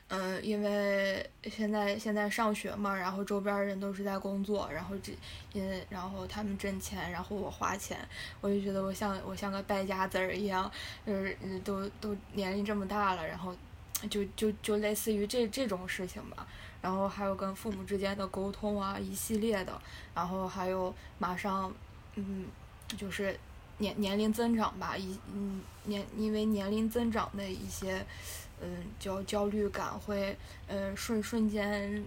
嗯，因为现在现在上学嘛，然后周边人都是在工作，然后这，因，然后他们挣钱，然后我花钱，我就觉得我像我像个败家子儿一样，就是都都年龄这么大了，然后就就就类似于这这种事情吧。然后还有跟父母之间的沟通啊，一系列的，然后还有马上，嗯，就是年年龄增长吧，一嗯年因为年龄增长的一些，嗯焦焦虑感会，嗯瞬瞬间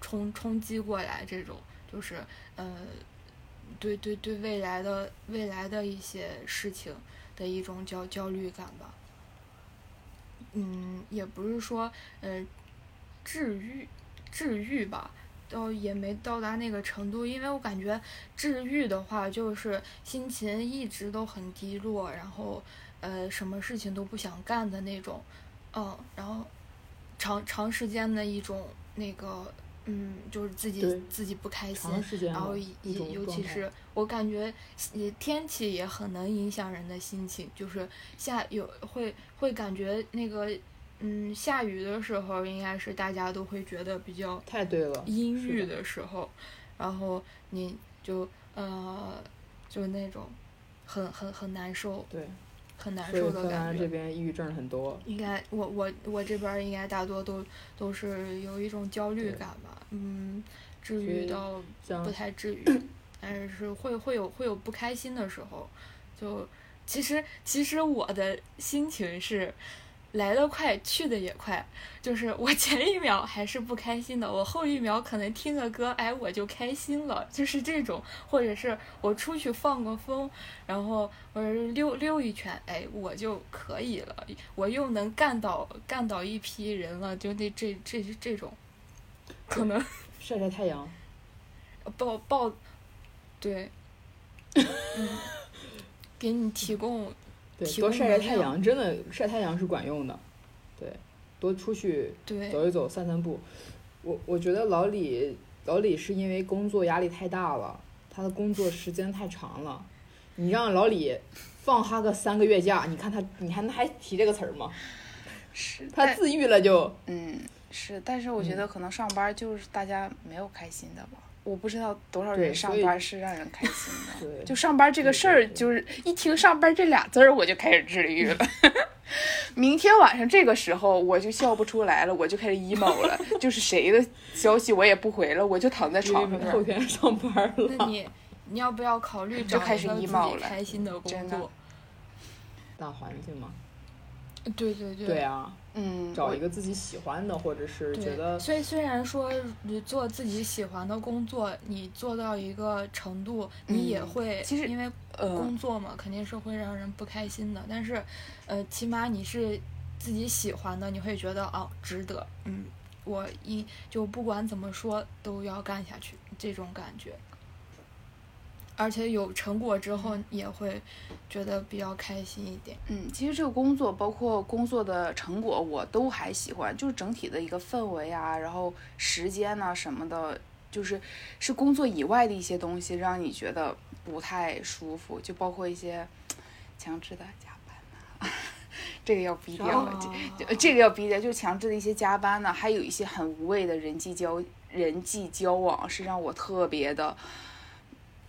冲冲击过来，这种就是呃对对对未来的未来的一些事情的一种焦焦虑感吧。嗯，也不是说嗯治愈治愈吧，到也没到达那个程度，因为我感觉治愈的话，就是心情一直都很低落，然后呃什么事情都不想干的那种，嗯，然后长长时间的一种那个。嗯，就是自己自己不开心然后一一种尤其是我感觉，也天气也很能影响人的心情，就是下有会会感觉那个，嗯，下雨的时候应该是大家都会觉得比较太对了，阴郁的的时候，然后你就呃就那种很很很难受，对，很难受的感觉这。边抑郁症很多。应该我我我这边儿应该大多都都是有一种焦虑感吧，嗯，至于到不太至于，但是是会会有会有不开心的时候，就其实其实我的心情是来得快去得也快，就是我前一秒还是不开心的，我后一秒可能听个歌，哎我就开心了，就是这种，或者是我出去放个风，然后或者是溜溜一圈，哎我就可以了，我又能干倒干倒一批人了，就那这这这种，可能。晒晒太阳，抱抱，对，嗯，给你提供对，多晒晒太阳，真的晒太阳是管用的。对，多出去走一走，散散步。我我觉得老李老李是因为工作压力太大了，他的工作时间太长了。你让老李放他个三个月假，你看他，你还还提这个词儿吗？是，他自愈了就。嗯是，但是我觉得可能上班就是大家没有开心的吧。我不知道多少人上班是让人开心的。对，就上班这个事儿，就是一听上班这俩字儿，我就开始治愈了。明天晚上这个时候，我就笑不出来了，我就开始 emo 了。就是谁的消息我也不回了，我就躺在床上后天上班了。那你你要不要考虑找开始一个自己开心的工作？大环境嘛，对对对。对啊，嗯，找一个自己喜欢的，或者是，觉得所以虽然说你做自己喜欢的工作，你做到一个程度，你也嗯会，其实因为呃工作嘛，肯定是会让人不开心的。但是，呃，起码你是自己喜欢的，你会觉得哦，值得。嗯，我一就不管怎么说都要干下去，这种感觉。而且有成果之后，也会觉得比较开心一点。嗯，其实这个工作包括工作的成果，我都还喜欢，就是整体的一个氛围啊，然后时间呐、什么的，就是是工作以外的一些东西让你觉得不太舒服，就包括一些强制的加班呐、这个要逼掉了，这这个要逼掉，就强制的一些加班呢，还有一些很无谓的人际交人际交往，是让我特别的，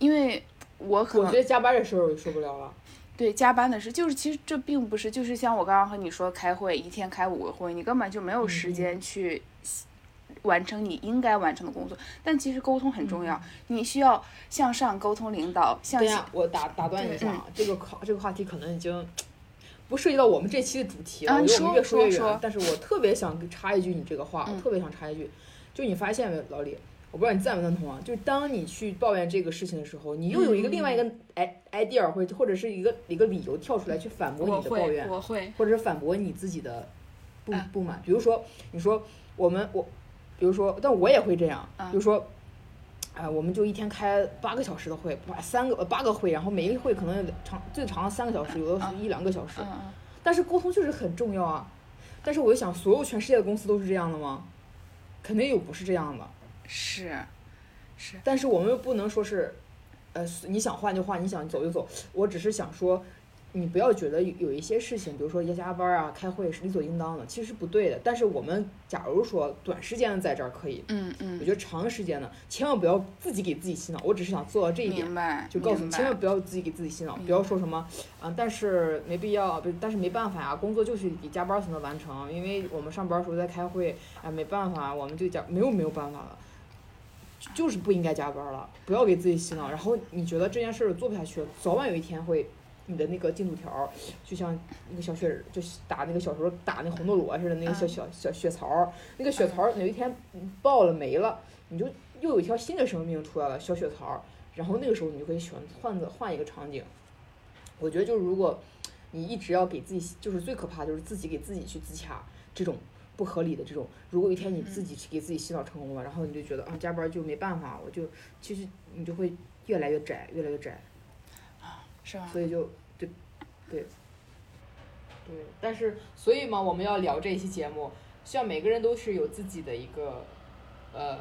因为我可能我觉得加班的时候就受不了了。对加班的事，就是其实这并不是，就是像我刚刚和你说开会，一天开五个会，你根本就没有时间去完成你应该完成的工作。但其实沟通很重要，你需要向上沟通领导，向下对呀，我打打断一下啊，这个考这个话题可能已经不涉及到我们这期的主题了，啊你我觉得我们越说。越远但是我特别想插一句你这个话，嗯我特别想插一句，就你发现没，老李，我不知道你赞不赞同啊？就是当你去抱怨这个事情的时候，你又有一个另外一个哎 idea 会或者是一个一个理由跳出来去反驳，你的抱怨，我会，或者是反驳你自己的不啊不满。比如说，你说我们我，比如说，但我也会这样，啊比如说。啊、我们就一天开八个小时的会，八三个呃八个会，然后每一个会可能长最长三个小时，有的是一两个小时。但是沟通确实很重要啊。但是我就想，所有全世界的公司都是这样的吗？肯定有不是这样的。是是，但是我们又不能说是，呃，你想换就换，你想走就走。我只是想说，你不要觉得有有一些事情，比如说要加班啊、开会是理所应当的，其实是不对的。但是我们假如说短时间的在这儿可以，嗯嗯我，觉得长时间的千万不要自己给自己洗脑。我只是想做到这一点。明白，就告诉你，千万不要自己给自己洗脑，不要说什么，啊、但是没必要，不，但是没办法呀，工作就是得加班才能完成，因为我们上班时候在开会，啊、没办法，我们就加，没有没有办法了，就是不应该加班了，不要给自己洗脑，然后你觉得这件事儿做不下去了，早晚有一天会，你的那个进度条，就像那个小雪人，就是打那个小时候打那红斗罗似的那个小嗯小小血槽儿，那个血槽儿有一天爆了没了，你就又有一条新的生命出来了，小血槽儿。然后那个时候你就可以选换个换一个场景。我觉得就是如果你一直要给自己，就是最可怕就是自己给自己去自洽这种不合理的这种。如果有一天你自己给自己洗脑成功了，然后你就觉得啊加班就没办法，我就其实你就会越来越窄，越来越窄，啊是吧？所以就对对。对，但是所以嘛，我们要聊这一期节目，希望每个人都是有自己的一个呃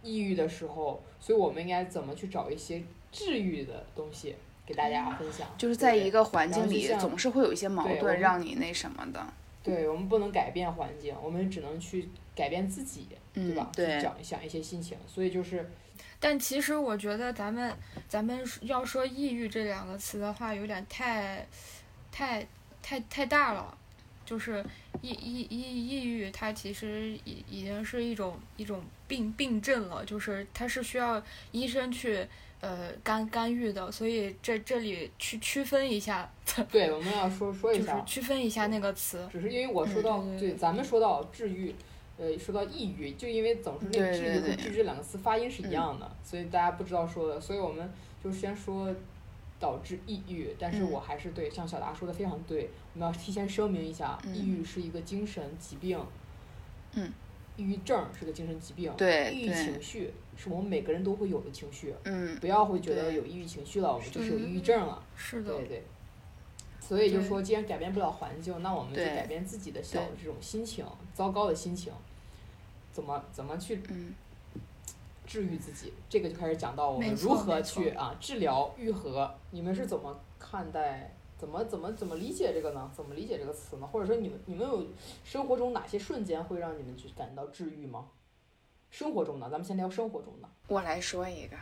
抑郁的时候，所以我们应该怎么去找一些治愈的东西给大家分享？就是在一个环境里，总是会有一些矛盾让你那什么的。对我们不能改变环境，我们只能去改变自己，对吧？嗯对去想想一些心情，所以就是但其实我觉得咱们咱们要说抑郁这两个词的话，有点太太太太大了。就是抑抑抑抑郁，它其实已已经是一种一种病病症了，就是它是需要医生去呃干干预的，所以这这里区区分一下，对我们要说说一就是下，区分一下那个词。只是因为我说到、嗯对对对咱们说到治愈，呃，说到抑郁，就因为总是那个治愈和对治这两个词发音是一样的，所以大家不知道说的，所以我们就先说导致抑郁，但是嗯我还是对像小达说的非常对，我们要提前声明一下，嗯抑郁是一个精神疾病，嗯，抑郁症是个精神疾病，对抑郁情绪是我们每个人都会有的情绪，嗯，不要会觉得有抑郁情绪了，我们就是有抑郁嗯症了。是的，对对。所以就说，既然改变不了环境，那我们就改变自己的小的这种心情，糟糕的心情，怎么怎么去嗯治愈自己？这个就开始讲到我们如何去啊治疗愈合。你们是怎么看待？怎么怎么怎么理解这个呢？怎么理解这个词呢？或者说你们你们有生活中哪些瞬间会让你们去感到治愈吗？生活中的，咱们先聊生活中的。我来说一个，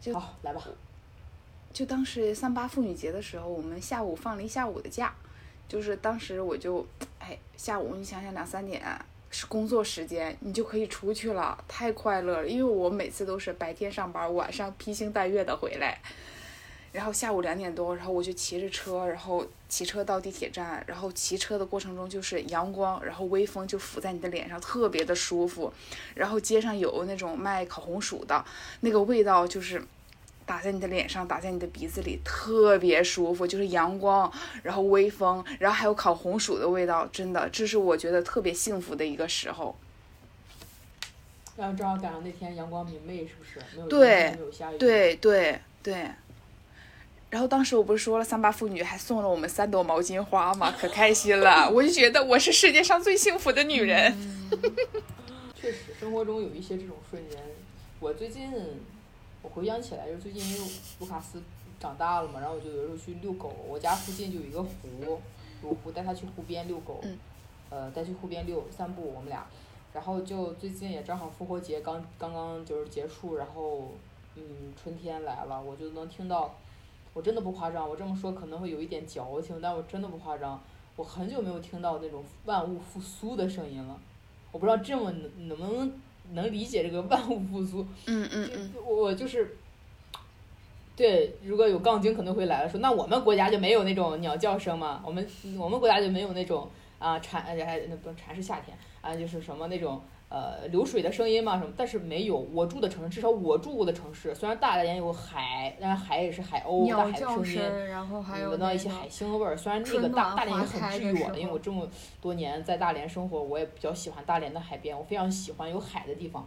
就好，来吧。就当时三八妇女节的时候，我们下午放了一下午的假，就是当时我就，哎，下午你想想两三点是工作时间，你就可以出去了，太快乐了。因为我每次都是白天上班，晚上披星戴月的回来，然后下午两点多，然后我就骑着车，然后骑车到地铁站，然后骑车的过程中就是阳光，然后微风就拂在你的脸上，特别的舒服。然后街上有那种卖烤红薯的，那个味道就是打在你的脸上，打在你的鼻子里，特别舒服。就是阳光，然后微风，然后还有烤红薯的味道，真的，这是我觉得特别幸福的一个时候。然后正好赶上那天阳光明媚，是不是？没有对没有下雨。对对对。然后当时我不是说了，三八妇女还送了我们三朵毛巾花嘛，可开心了。我就觉得我是世界上最幸福的女人。确实，生活中有一些这种瞬间。我最近我回想起来，就是最近因为卢卡斯长大了嘛，然后我就有时候去遛狗。我家附近就有一个湖，有湖带他去湖边遛狗，嗯呃，带去湖边遛散步，我们俩。然后就最近也正好复活节刚刚刚就是结束，然后嗯春天来了，我就能听到，我真的不夸张，我这么说可能会有一点矫情，但我真的不夸张，我很久没有听到那种万物复苏的声音了。我不知道这么能能不能能理解这个万物复苏，嗯嗯嗯，我我就是，对，如果有杠精可能会来了说，那我们国家就没有那种鸟叫声嘛？我们我们国家就没有那种啊蝉哎那不蝉是夏天啊，就是什么那种呃流水的声音嘛什么？但是没有，我住的城市，至少我住过的城市，虽然大连有海，但是海也是海鸥大海的声音。声，然后还有闻到一些海腥味儿，虽然那个大大连也很治愈我的，因为我这么多年在大连生活，我也比较喜欢大连的海边，我非常喜欢有海的地方。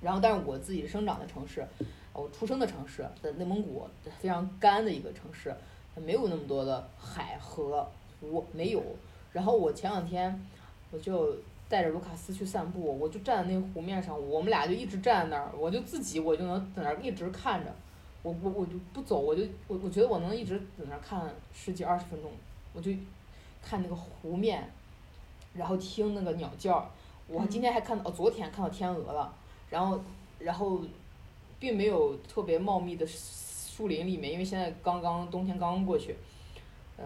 然后，但是我自己生长的城市，我出生的城市在内蒙古，非常干的一个城市，没有那么多的海和湖，没有。然后我前两天我就带着卢卡斯去散步，我就站在那个湖面上，我们俩就一直站在那儿，我就自己我就能在那儿一直看着。我我我就不走，我就我我觉得我能一直在那儿看十几二十分钟，我就看那个湖面，然后听那个鸟叫。我今天还看到，哦，昨天看到天鹅了，然后然后并没有特别茂密的树林里面，因为现在刚刚冬天刚刚过去，呃，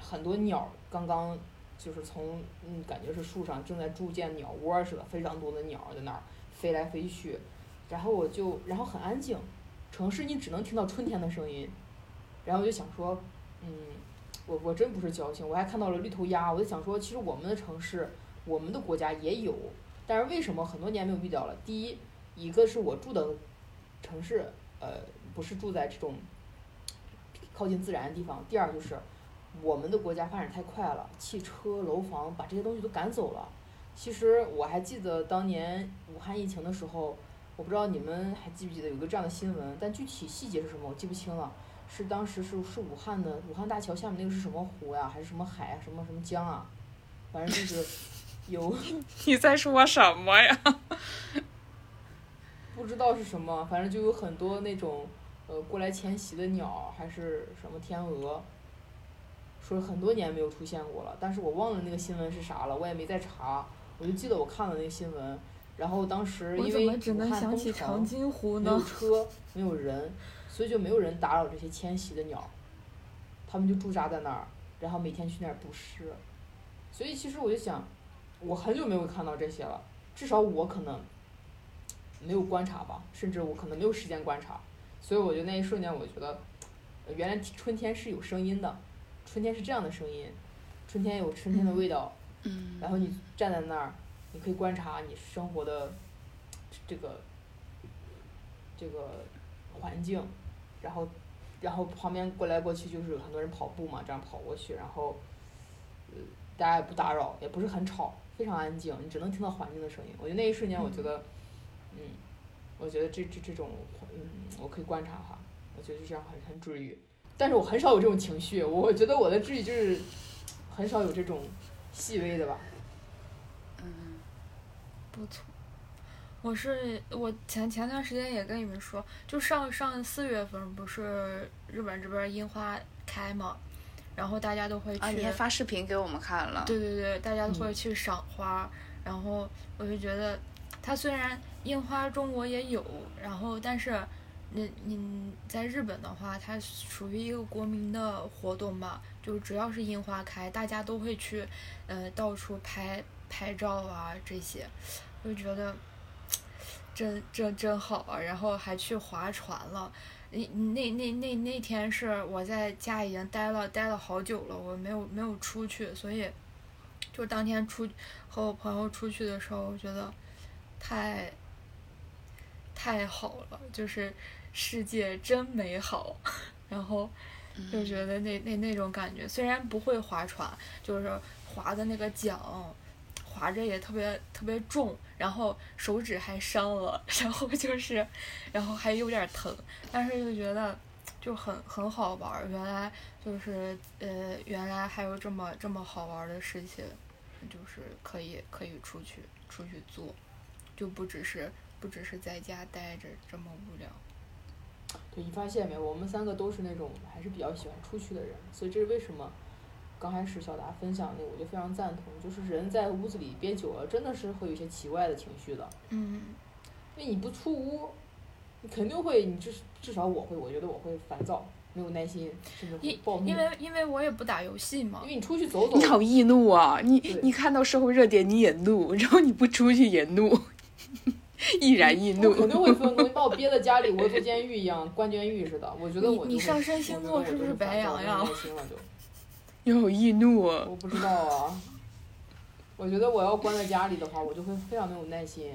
很多鸟儿刚刚就是从嗯感觉是树上正在筑建鸟窝似的，非常多的鸟在那儿飞来飞去，然后我就然后很安静，城市你只能听到春天的声音，然后我就想说，嗯，我我真不是矫情，我还看到了绿头鸭，我就想说，其实我们的城市，我们的国家也有，但是为什么很多年没有遇到了？第一，一个是我住的城市，呃，不是住在这种靠近自然的地方；第二就是我们的国家发展太快了，汽车、楼房把这些东西都赶走了。其实我还记得当年武汉疫情的时候，我不知道你们还记不记得有个这样的新闻，但具体细节是什么我记不清了。是当时是是武汉的武汉大桥下面那个是什么湖呀，还是什么海啊，什么什么江啊？反正就是有 你在说什么呀？不知道是什么，反正就有很多那种呃过来迁徙的鸟，还是什么天鹅，说很多年没有出现过了，但是我忘了那个新闻是啥了，我也没再查，我就记得我看了那个新闻，然后当时因为只能武汉封想起长城，津湖没有？车，没有人，所以就没有人打扰这些迁徙的鸟，他们就驻扎在那儿，然后每天去那儿捕食。所以其实我就想，我很久没有看到这些了，至少我可能没有观察吧，甚至我可能没有时间观察。所以我就那一瞬间，我觉得，呃原来春天是有声音的，春天是这样的声音，春天有春天的味道，嗯，然后你站在那儿，你可以观察你生活的这个这个环境，然后然后旁边过来过去就是有很多人跑步嘛，这样跑过去，然后呃大家也不打扰，也不是很吵，非常安静，你只能听到环境的声音。我觉得那一瞬间，我觉得，嗯，我觉得这这这种，嗯，我可以观察哈，我觉得就这样很很治愈。但是我很少有这种情绪，我觉得我的治愈就是很少有这种细微的吧。嗯不错。我是我前前段时间也跟你们说，就上上四月份不是日本这边樱花开嘛，然后大家都会去。啊，你还发视频给我们看了？对对对，大家都会嗯去赏花，然后我就觉得，它虽然樱花中国也有，然后但是，那你在日本的话，它属于一个国民的活动吧，就只要是樱花开，大家都会去，呃，到处拍拍照啊这些，就觉得，真真真好啊，然后还去划船了。那那那那那天是我在家已经待了待了好久了，我没有没有出去，所以就当天出和我朋友出去的时候，我觉得太太好了，就是世界真美好，然后就觉得那那那种感觉，虽然不会划船，就是划的那个桨。划着也特别特别重，然后手指还伤了，然后就是，然后还有点疼，但是就觉得就很很好玩儿。原来就是呃，原来还有这么这么好玩儿的事情，就是可以可以出去出去做，就不只是不只是在家待着这么无聊。对你发现没？我们三个都是那种还是比较喜欢出去的人，所以这是为什么刚开始小达分享那个，我就非常赞同，就是人在屋子里憋久了，真的是会有一些奇怪的情绪的。嗯因为你不出屋，你肯定会，你至至少我会，我觉得我会烦躁，没有耐心，甚至会因暴怒。因为因为我也不打游戏嘛因，为你出去走走你，好易怒啊！你你看到社会热点你也怒，然后你不出去也怒，易燃易我肯怒。定会愤怒，你把我憋在家里，我坐监狱一样，关监狱似的。我觉得我你上升星座是不是白羊呀。你好易怒啊！我不知道啊。我觉得我要关在家里的话，我就会非常没有耐心。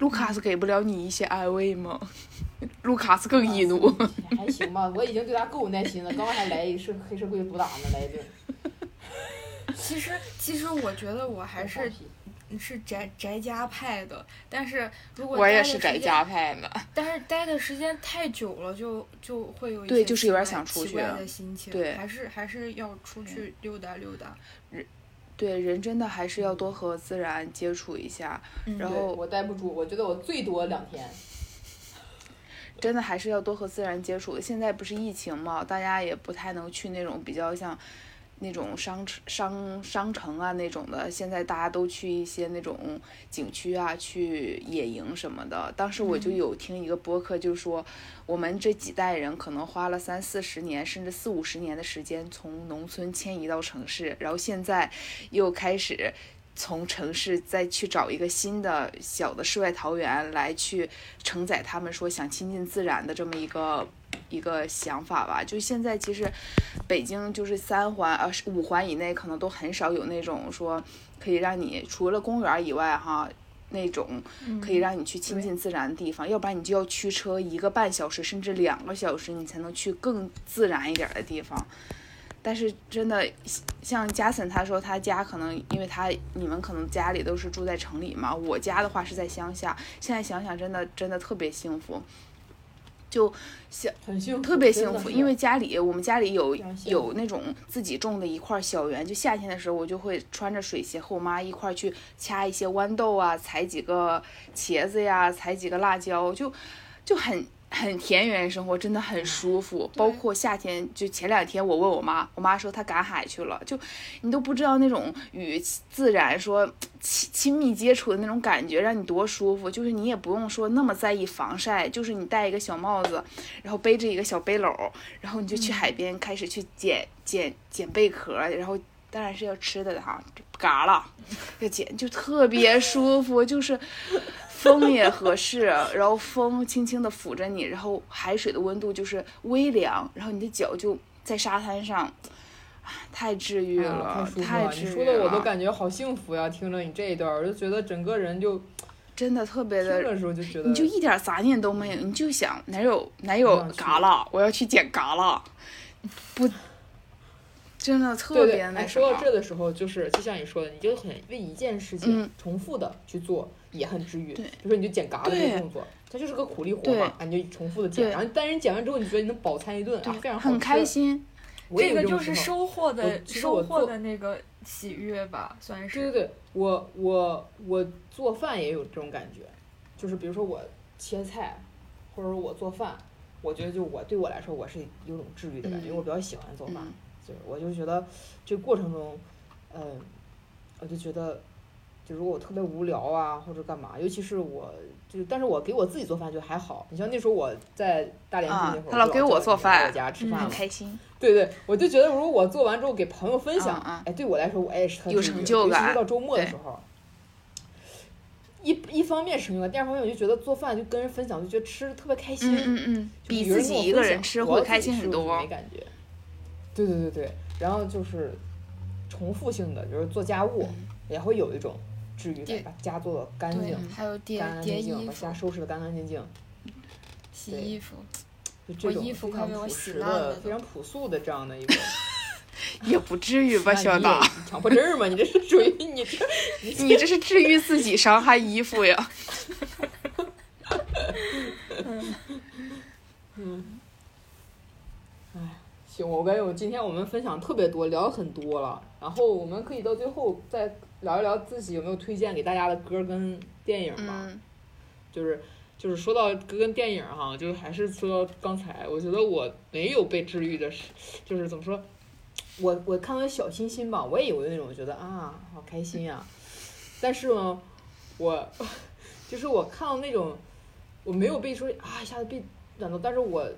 卢卡斯给不了你一些安慰吗？卢卡斯更易怒。还行吧，我已经对他够有耐心了。刚刚还来一个是黑社会毒打呢，来一顿。其实其实我觉得我还是是宅宅家派的，但是如果我也是宅家派的。但是待的时间太久了，就就会有一些对就是有点想出去的心情，对还是还是要出去溜达溜达。人对，人真的还是要多和自然接触一下，嗯然后我待不住，我觉得我最多两天。真的还是要多和自然接触。现在不是疫情嘛，大家也不太能去那种比较像那种商城商商城啊那种的。现在大家都去一些那种景区啊，去野营什么的。当时我就嗯有听一个播客，就说我们这几代人可能花了三四十年，甚至四五十年的时间从农村迁移到城市，然后现在又开始。从城市再去找一个新的小的世外桃源来去承载他们说想亲近自然的这么一个一个想法吧。就现在其实北京就是三环呃五环以内可能都很少有那种说可以让你除了公园以外哈。那种可以让你去亲近自然的地方，要不然你就要驱车一个半小时甚至两个小时，你才能去更自然一点的地方。但是真的，像嘉森他说他家可能因为他你们可能家里都是住在城里嘛，我家的话是在乡下。现在想想真的真的特别幸福。就像很幸福，特别幸福，因为家里我们家里有有那种自己种的一块小园，就夏天的时候，我就会穿着水鞋和我妈一块儿去掐一些豌豆啊，采几个茄子呀，采几个辣椒，就就很很田园生活，真的很舒服。包括夏天，就前两天我问我妈，我妈说她赶海去了，就你都不知道那种与自然说亲亲密接触的那种感觉，让你多舒服。就是你也不用说那么在意防晒，就是你戴一个小帽子，然后背着一个小背篓，然后你就去海边开始去捡捡捡贝壳，然后当然是要吃的哈，嘎了，要捡就特别舒服，就是风也合适，然后风轻轻的抚着你，然后海水的温度就是微凉，然后你的脚就在沙滩上，啊太治愈了，啊太舒服了。太治愈你说的我都，感觉好幸福呀！听着你这一段儿，我就觉得整个人就真的特别的听的时候就觉得你就一点杂念都没有，你就想哪有哪有嘎啦，我要去捡嘎啦，不，真的特别那什么。说到这的时候，就是就像你说的，你就很为一件事情嗯重复的去做，也很治愈。对比如说你就剪嘎子这对个动作，它就是个苦力活嘛，啊，你就重复的剪，然后但是你剪完之后，你觉得你能饱餐一顿，啊，非常好很开。心，这个就是收获的收获的那个喜悦吧，算是。对对对，我我我做饭也有这种感觉，就是比如说我切菜，或者说我做饭，我觉得就我对我来说我是有种治愈的感觉，因为我比较喜欢做饭，嗯就是我就觉得这过程中，嗯、我就觉得，就如果我特别无聊啊或者干嘛，尤其是我就，但是我给我自己做饭就还好。你像那时候我在大连住那会儿，啊他老给我做饭我家吃饭很，开心。对对，我就觉得如果我做完之后给朋友分享，嗯嗯哎，对我来说我也是很有成就感尤其是到周末的时候。一一方面是成就感，第二方面我就觉得做饭就跟人分享，就觉得吃的特别开心。嗯嗯嗯，比自己一个人吃会开心很多没。感觉。对对对对，然后就是重复性的，就是做家务、也会有一种治愈感对，把家做的干净、，还有叠干干叠净净，把家、收拾的干干净净。洗衣服，就这种我衣服非常快被我朴实洗烂了的、非常朴素的这样的一个。也不至于吧，小娜，强迫症儿嘛？你这是属于你这。你这是治愈自己，伤害衣服呀。嗯，哎行，我感觉我今天我们分享特别多，聊了很多了。然后我们可以到最后再聊一聊自己有没有推荐给大家的歌跟电影吧。嗯就是就是说到歌跟电影哈，就是还是说到刚才，我觉得我没有被治愈的是，就是怎么说，我我看完小清新吧，我也有那种觉得啊，好开心呀、但是呢，我 就是我看到那种，我没有被说啊一下子被感动，但是我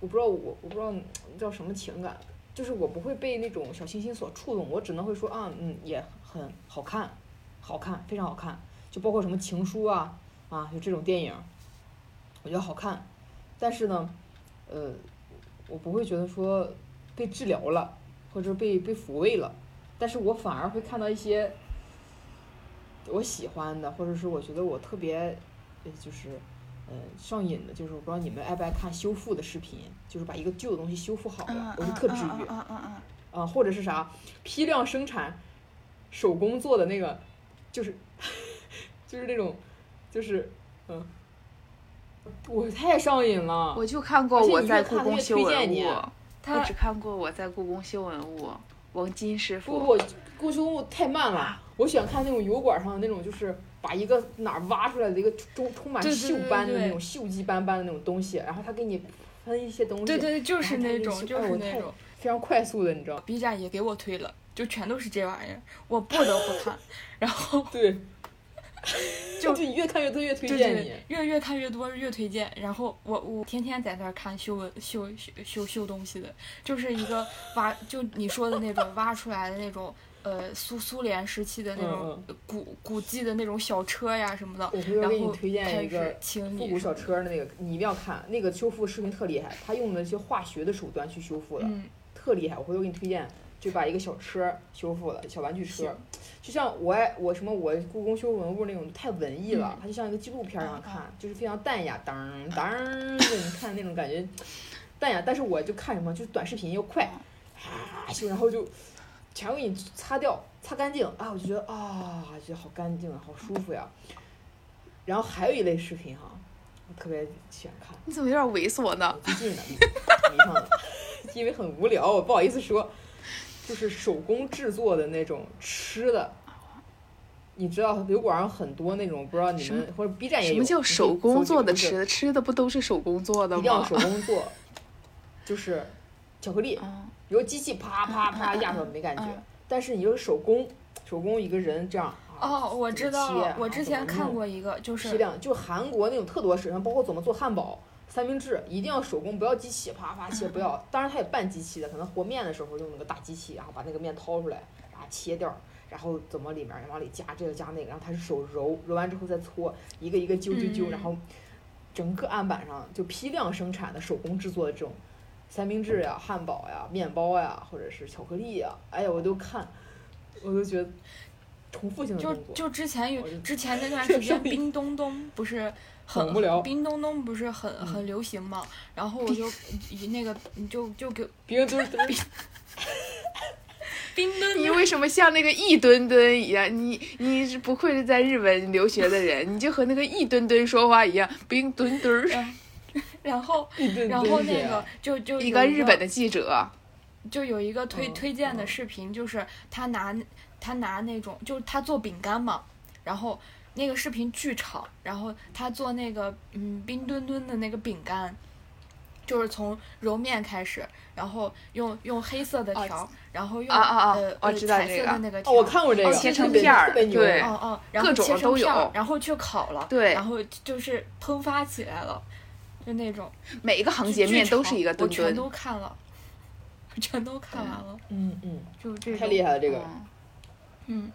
我不知道我我不知道叫什么情感，就是我不会被那种小清新所触动，我只能会说啊嗯也很好看，好看非常好看，就包括什么情书啊啊就这种电影，我觉得好看，但是呢，呃，我不会觉得说被治疗了，或者被被抚慰了，但是我反而会看到一些我喜欢的，或者是我觉得我特别呃就是呃上瘾的，就是我不知道你们爱不爱看修复的视频，就是把一个旧的东西修复好嗯了，我就特治愈。嗯嗯嗯啊，或者是啥批量生产手工做的那个，就是 就是那种，就是嗯，我太上瘾了。我就看过我在故宫修文你物，我他只看过我在故宫修文物，王金师傅。不不，故宫修物太慢了，我喜欢看那种油管上的那种，就是把一个哪儿挖出来的一个充充满锈斑的那种锈迹斑斑的那种东西，然后他给你喷一些东西，对对对，就是那种，就是那种。非常快速的，你知道？B 站也给我推了，就全都是这玩意儿，我不得不看。然后对，就就你越看越多，越推荐你对。，越越看越多，越推荐。然后我我天天在那儿看修文修修修修东西的，就是一个挖，就你说的那种挖出来的那种，呃，苏苏联时期的那种古古迹的那种小车呀什么的。我回头然后给你推荐开一个复古小。车的那个，你一定要看，那个修复视频特厉害，他用的一些化学的手段去修复的，嗯，特厉害。我回头给你推荐，就把一个小车修复了，小玩具车，就像我爱我什么我故宫修文物那种太文艺了嗯，它就像一个纪录片儿一样嗯看，就是非常淡雅，当当，就你看那种感觉淡雅，但是我就看什么，就是短视频又快，啊就，然后就全部给你擦掉，擦干净啊，我就觉得啊，觉得好干净啊，好舒服呀。然后还有一类视频哈，我特别喜欢看。你怎么有点猥琐呢？最近呢，迷上了，因为很无聊，我不好意思说，就是手工制作的那种吃的。你知道油管上很多那种，不知道你们或者 B 站也有。什么叫手工做的吃吃的？吃的不都是手工做的吗？一定要手工做，就是巧克力，嗯比如机器啪啪啪压出来没感觉，嗯但是你就是手工，手工一个人这样。啊哦，我知道我之前看过一个，就是批量，就韩国那种特多食材，包括怎么做汉堡、三明治，一定要手工，不要机器啪啪切，不要。当然它也半机器的，可能和面的时候用那个大机器，然后把那个面掏出来，然后切掉，然后怎么里面往里加这个加那个，然后它是手揉，揉完之后再搓，一个一个揪揪揪，嗯然后整个案板上就批量生产的手工制作的这种三明治呀、汉堡呀、面包呀，或者是巧克力呀，哎呀，我都看，我都觉得重复性的就动作。就之前有之前那段 这时间，冰咚咚不是很很无聊。冰墩墩不是很很流行嘛？然后我就以那个你就就给冰墩墩，冰 墩你为什么像那个一墩墩一样？你你是不愧是在日本留学的人，你就和那个一墩墩说话一样，冰墩墩儿。然后 然后那个就就一有个日本的记者，就有一个推嗯推荐的嗯。视频，就是他拿他拿那种，就是他做饼干嘛，然后那个视频巨长，然后他做那个嗯冰墩墩的那个饼干，就是从揉面开始，然后用用黑色的哦条，然后用啊啊啊我呃呃彩知道这个色的那个条，哦，我看过这个，切成片儿对哦哦，然后各种切成都有片儿然后去烤了，对然后就是喷发起来了，就那种 每一个横截面都是一个墩我全墩。都看了，全都看完了，嗯嗯，就这个太厉害了这个。嗯嗯，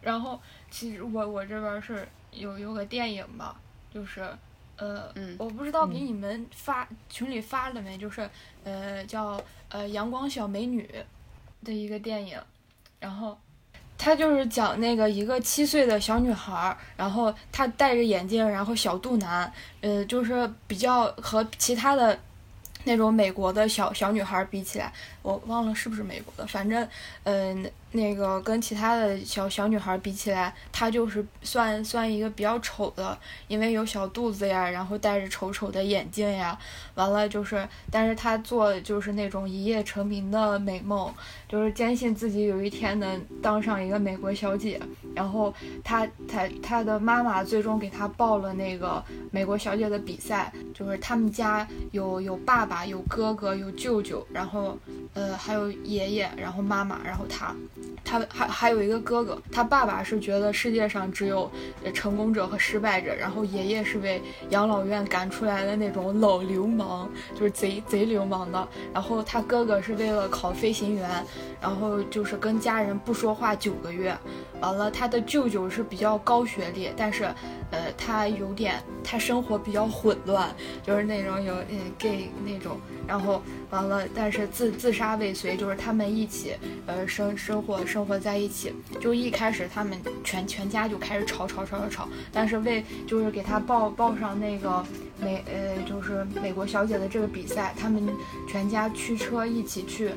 然后其实我我这边是有有个电影吧，就是呃，嗯我不知道给嗯你们发、群里发了没，就是呃叫呃阳光小美女的一个电影，然后。他就是讲那个一个七岁的小女孩儿，然后她戴着眼镜，然后小肚腩，呃，就是比较和其他的那种美国的小小女孩儿比起来，我忘了是不是美国的，反正，嗯、那个跟其他的小小女孩比起来，她就是算算一个比较丑的，因为有小肚子呀，然后戴着丑丑的眼镜呀，完了就是，但是她做就是那种一夜成名的美梦，就是坚信自己有一天能当上一个美国小姐，然后她她她的妈妈最终给她报了那个美国小姐的比赛，就是他们家有有爸爸，有哥哥，有舅舅，然后呃还有爷爷，然后妈妈，然后他，他还还有一个哥哥，他爸爸是觉得世界上只有成功者和失败者，然后爷爷是被养老院赶出来的那种老流氓，就是贼贼流氓的，然后他哥哥是为了考飞行员，然后就是跟家人不说话九个月，完了他的舅舅是比较高学历，但是呃他有点他生活比较混乱，就是那种有嗯 gay 那种，然后完了，但是自自杀未遂，就是他们一起呃生生活生活在一起，就一开始他们全全家就开始吵吵吵吵吵，但是为就是给他报报上那个美呃就是美国小姐的这个比赛，他们全家驱车一起去。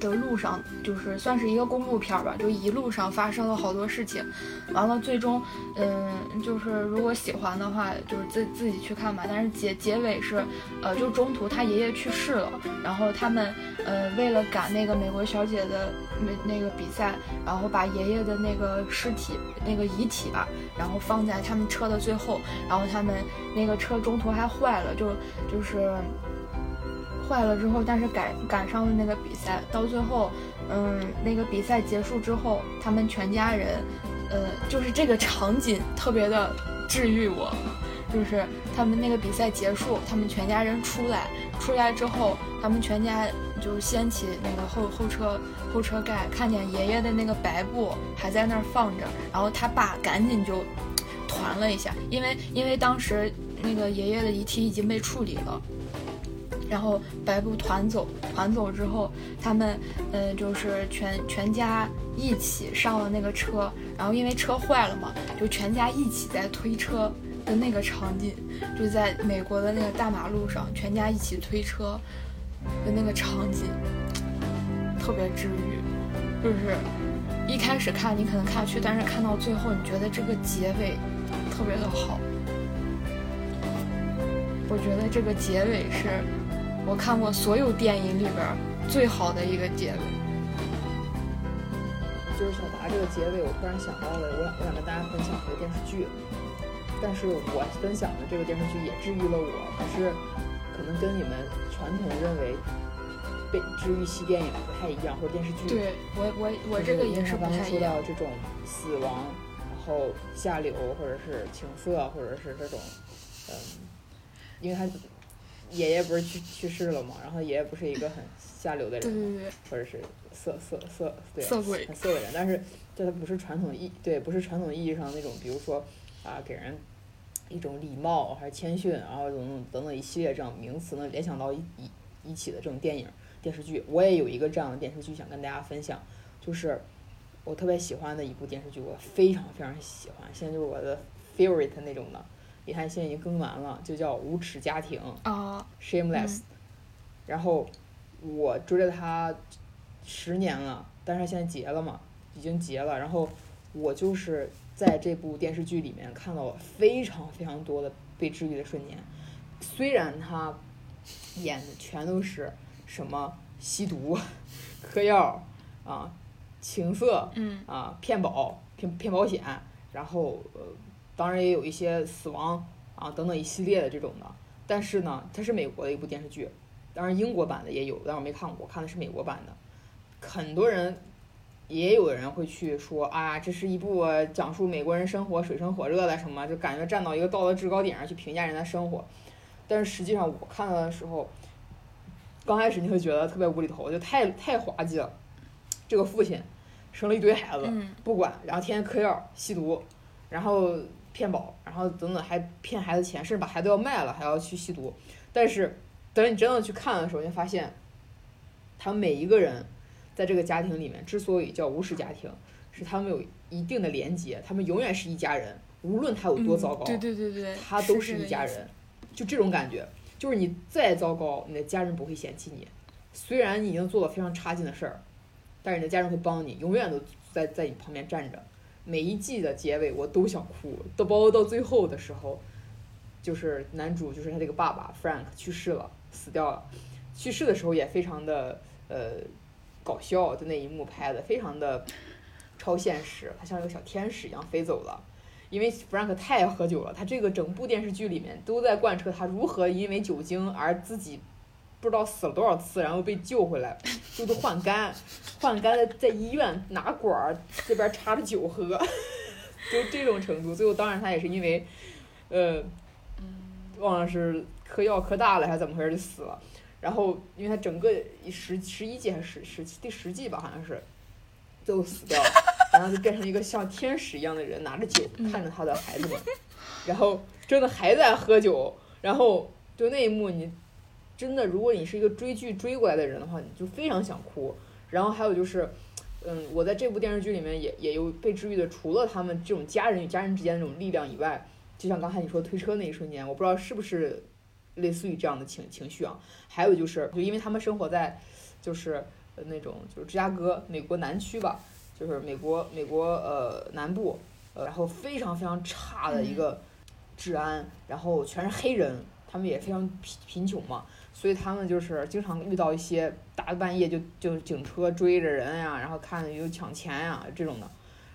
的路上就是算是一个公路片儿吧，就一路上发生了好多事情，完了最终，嗯，就是如果喜欢的话，就是自自己去看吧。但是结结尾是，呃，就中途他爷爷去世了，然后他们呃为了赶那个美国小姐的那那个比赛，然后把爷爷的那个尸体那个遗体吧，然后放在他们车的最后，然后他们那个车中途还坏了，就就是。坏了之后，但是赶赶上了那个比赛，到最后，嗯，那个比赛结束之后，他们全家人，呃，就是这个场景特别的治愈我，就是他们那个比赛结束，他们全家人出来，出来之后，他们全家就掀起那个后后车后车盖，看见爷爷的那个白布还在那儿放着，然后他爸赶紧就团了一下，因为因为当时那个爷爷的遗体已经被处理了。然后白布团走，团走之后，他们，呃，就是全全家一起上了那个车，然后因为车坏了嘛，就全家一起在推车的那个场景，就在美国的那个大马路上，全家一起推车的那个场景，特别治愈。就是一开始看你可能看去，但是看到最后，你觉得这个结尾特别的好。我觉得这个结尾是我看过所有电影里边最好的一个结尾。就是小达这个结尾，我突然想到了，我想我想跟大家分享一个电视剧，但是我分享的这个电视剧也治愈了我，可是可能跟你们传统认为被治愈系电影不太一样，或者电视剧。对我我我这个也是不刚刚说到。这种死亡，然后下流或者是情色，或者是这种，嗯，因为他爷爷不是去去世了嘛，然后爷爷不是一个很下流的人或者是色色色对色鬼很色的人，但是这他不是传统意对不是传统意义上那种，比如说啊给人一种礼貌还是谦逊，然后等等等等一系列这样名词能联想到一一一起的这种电影电视剧，我也有一个这样的电视剧想跟大家分享，就是我特别喜欢的一部电视剧，我非常非常喜欢，现在就是我的 favorite 那种的，你看现在已经更完了，就叫《无耻家庭》。啊，Shameless，、然后我追了他十年了，但是他现在结了嘛，已经结了。然后我就是在这部电视剧里面看到了非常非常多的被治愈的瞬间，虽然他演的全都是什么吸毒、嗑药啊、情色，嗯啊，骗保、骗骗保险，然后呃，当然也有一些死亡啊等等一系列的这种的。但是呢，它是美国的一部电视剧，当然英国版的也有，但我没看过，我看的是美国版的。很多人也有人会去说啊，这是一部讲述美国人生活水深火热的什么，就感觉站到一个道德制高点上去评价人的生活。但是实际上我看到的时候，刚开始你会觉得特别无厘头，就太太滑稽了。这个父亲生了一堆孩子，嗯不管，然后天天嗑药、吸毒，然后骗保，然后等等还骗孩子钱，甚至把孩子要卖了还要去吸毒。但是等你真的去看的时候，你会发现，他们每一个人在这个家庭里面之所以叫无耻家庭，是他们有一定的连结，他们永远是一家人，无论他有多糟糕，嗯对对对对，他都是。一家人，就这种感觉，就是你再糟糕，你的家人不会嫌弃你，虽然你已经做了非常差劲的事儿，但是你的家人会帮你，永远都在在你旁边站着。每一季的结尾我都想哭，都包括到最后的时候，就是男主就是他这个爸爸 Frank 去世了，死掉了，去世的时候也非常的呃搞笑的那一幕拍的非常的超现实，他像一个小天使一样飞走了。因为 Frank 太爱喝酒了，他这个整部电视剧里面都在贯彻他如何因为酒精而自己不知道死了多少次，然后被救回来，就都换肝，换肝在在医院拿管儿这边插着酒喝，就这种程度。最后当然他也是因为，呃，忘了是嗑药嗑大了还是怎么回事就死了。然后因为他整个十十一季还是十十第十季吧，好像是最后死掉了，然后就变成一个像天使一样的人，拿着酒看着他的孩子们，然后真的还在喝酒，然后就那一幕你真的，如果你是一个追剧追过来的人的话，你就非常想哭。然后还有就是，嗯，我在这部电视剧里面也也有被治愈的，除了他们这种家人与家人之间的那种力量以外，就像刚才你说推车那一瞬间，我不知道是不是类似于这样的情情绪啊。还有就是，就因为他们生活在就是呃那种就是芝加哥美国南区吧，就是美国美国呃南部，呃然后非常非常差的一个治安，然后全是黑人，他们也非常贫贫穷嘛，所以他们就是经常遇到一些大半夜就就警车追着人呀、然后看有抢钱呀、这种的，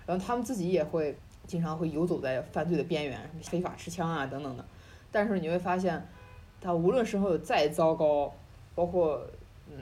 然后他们自己也会经常会游走在犯罪的边缘，什么非法持枪啊等等的，但是你会发现，他无论生活有再糟糕，包括嗯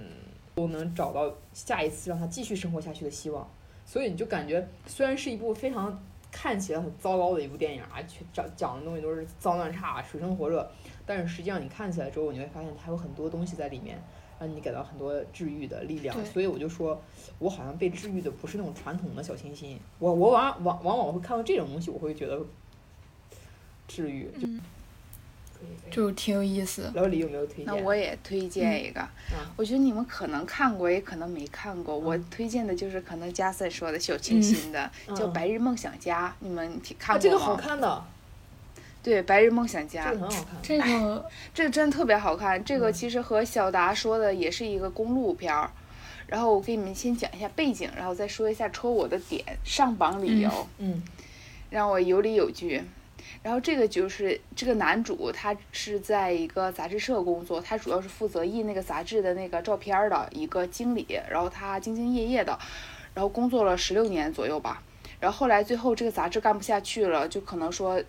都能找到下一次让他继续生活下去的希望，所以你就感觉虽然是一部非常看起来很糟糕的一部电影啊，去讲讲的东西都是脏乱差、水深火热，但是实际上你看起来之后，你会发现它有很多东西在里面，让你感到很多治愈的力量。所以我就说，我好像被治愈的不是那种传统的小清新，我我往往往往会看到这种东西，我会觉得治愈。就挺有意思。老李有没有推荐？那我也推荐一个，嗯我觉得你们可能看过，也可能没看过。我推荐的就是可能加森说的小清新的，叫《白日梦想家》，你们听看啊，过吗？这个好看的，对，《白日梦想这家个》很好看。这个 这个真的特别好看。这个嗯其实和小达说的也是一个公路片儿。然后我给你们先讲一下背景，然后再说一下戳我的点、上榜理由。嗯让我有理有据。然后这个就是这个男主，他是在一个杂志社工作，他主要是负责印那个杂志的那个照片的一个经理。然后他兢兢业业的，然后工作了十六年左右吧。然后后来最后这个杂志干不下去了，就可能说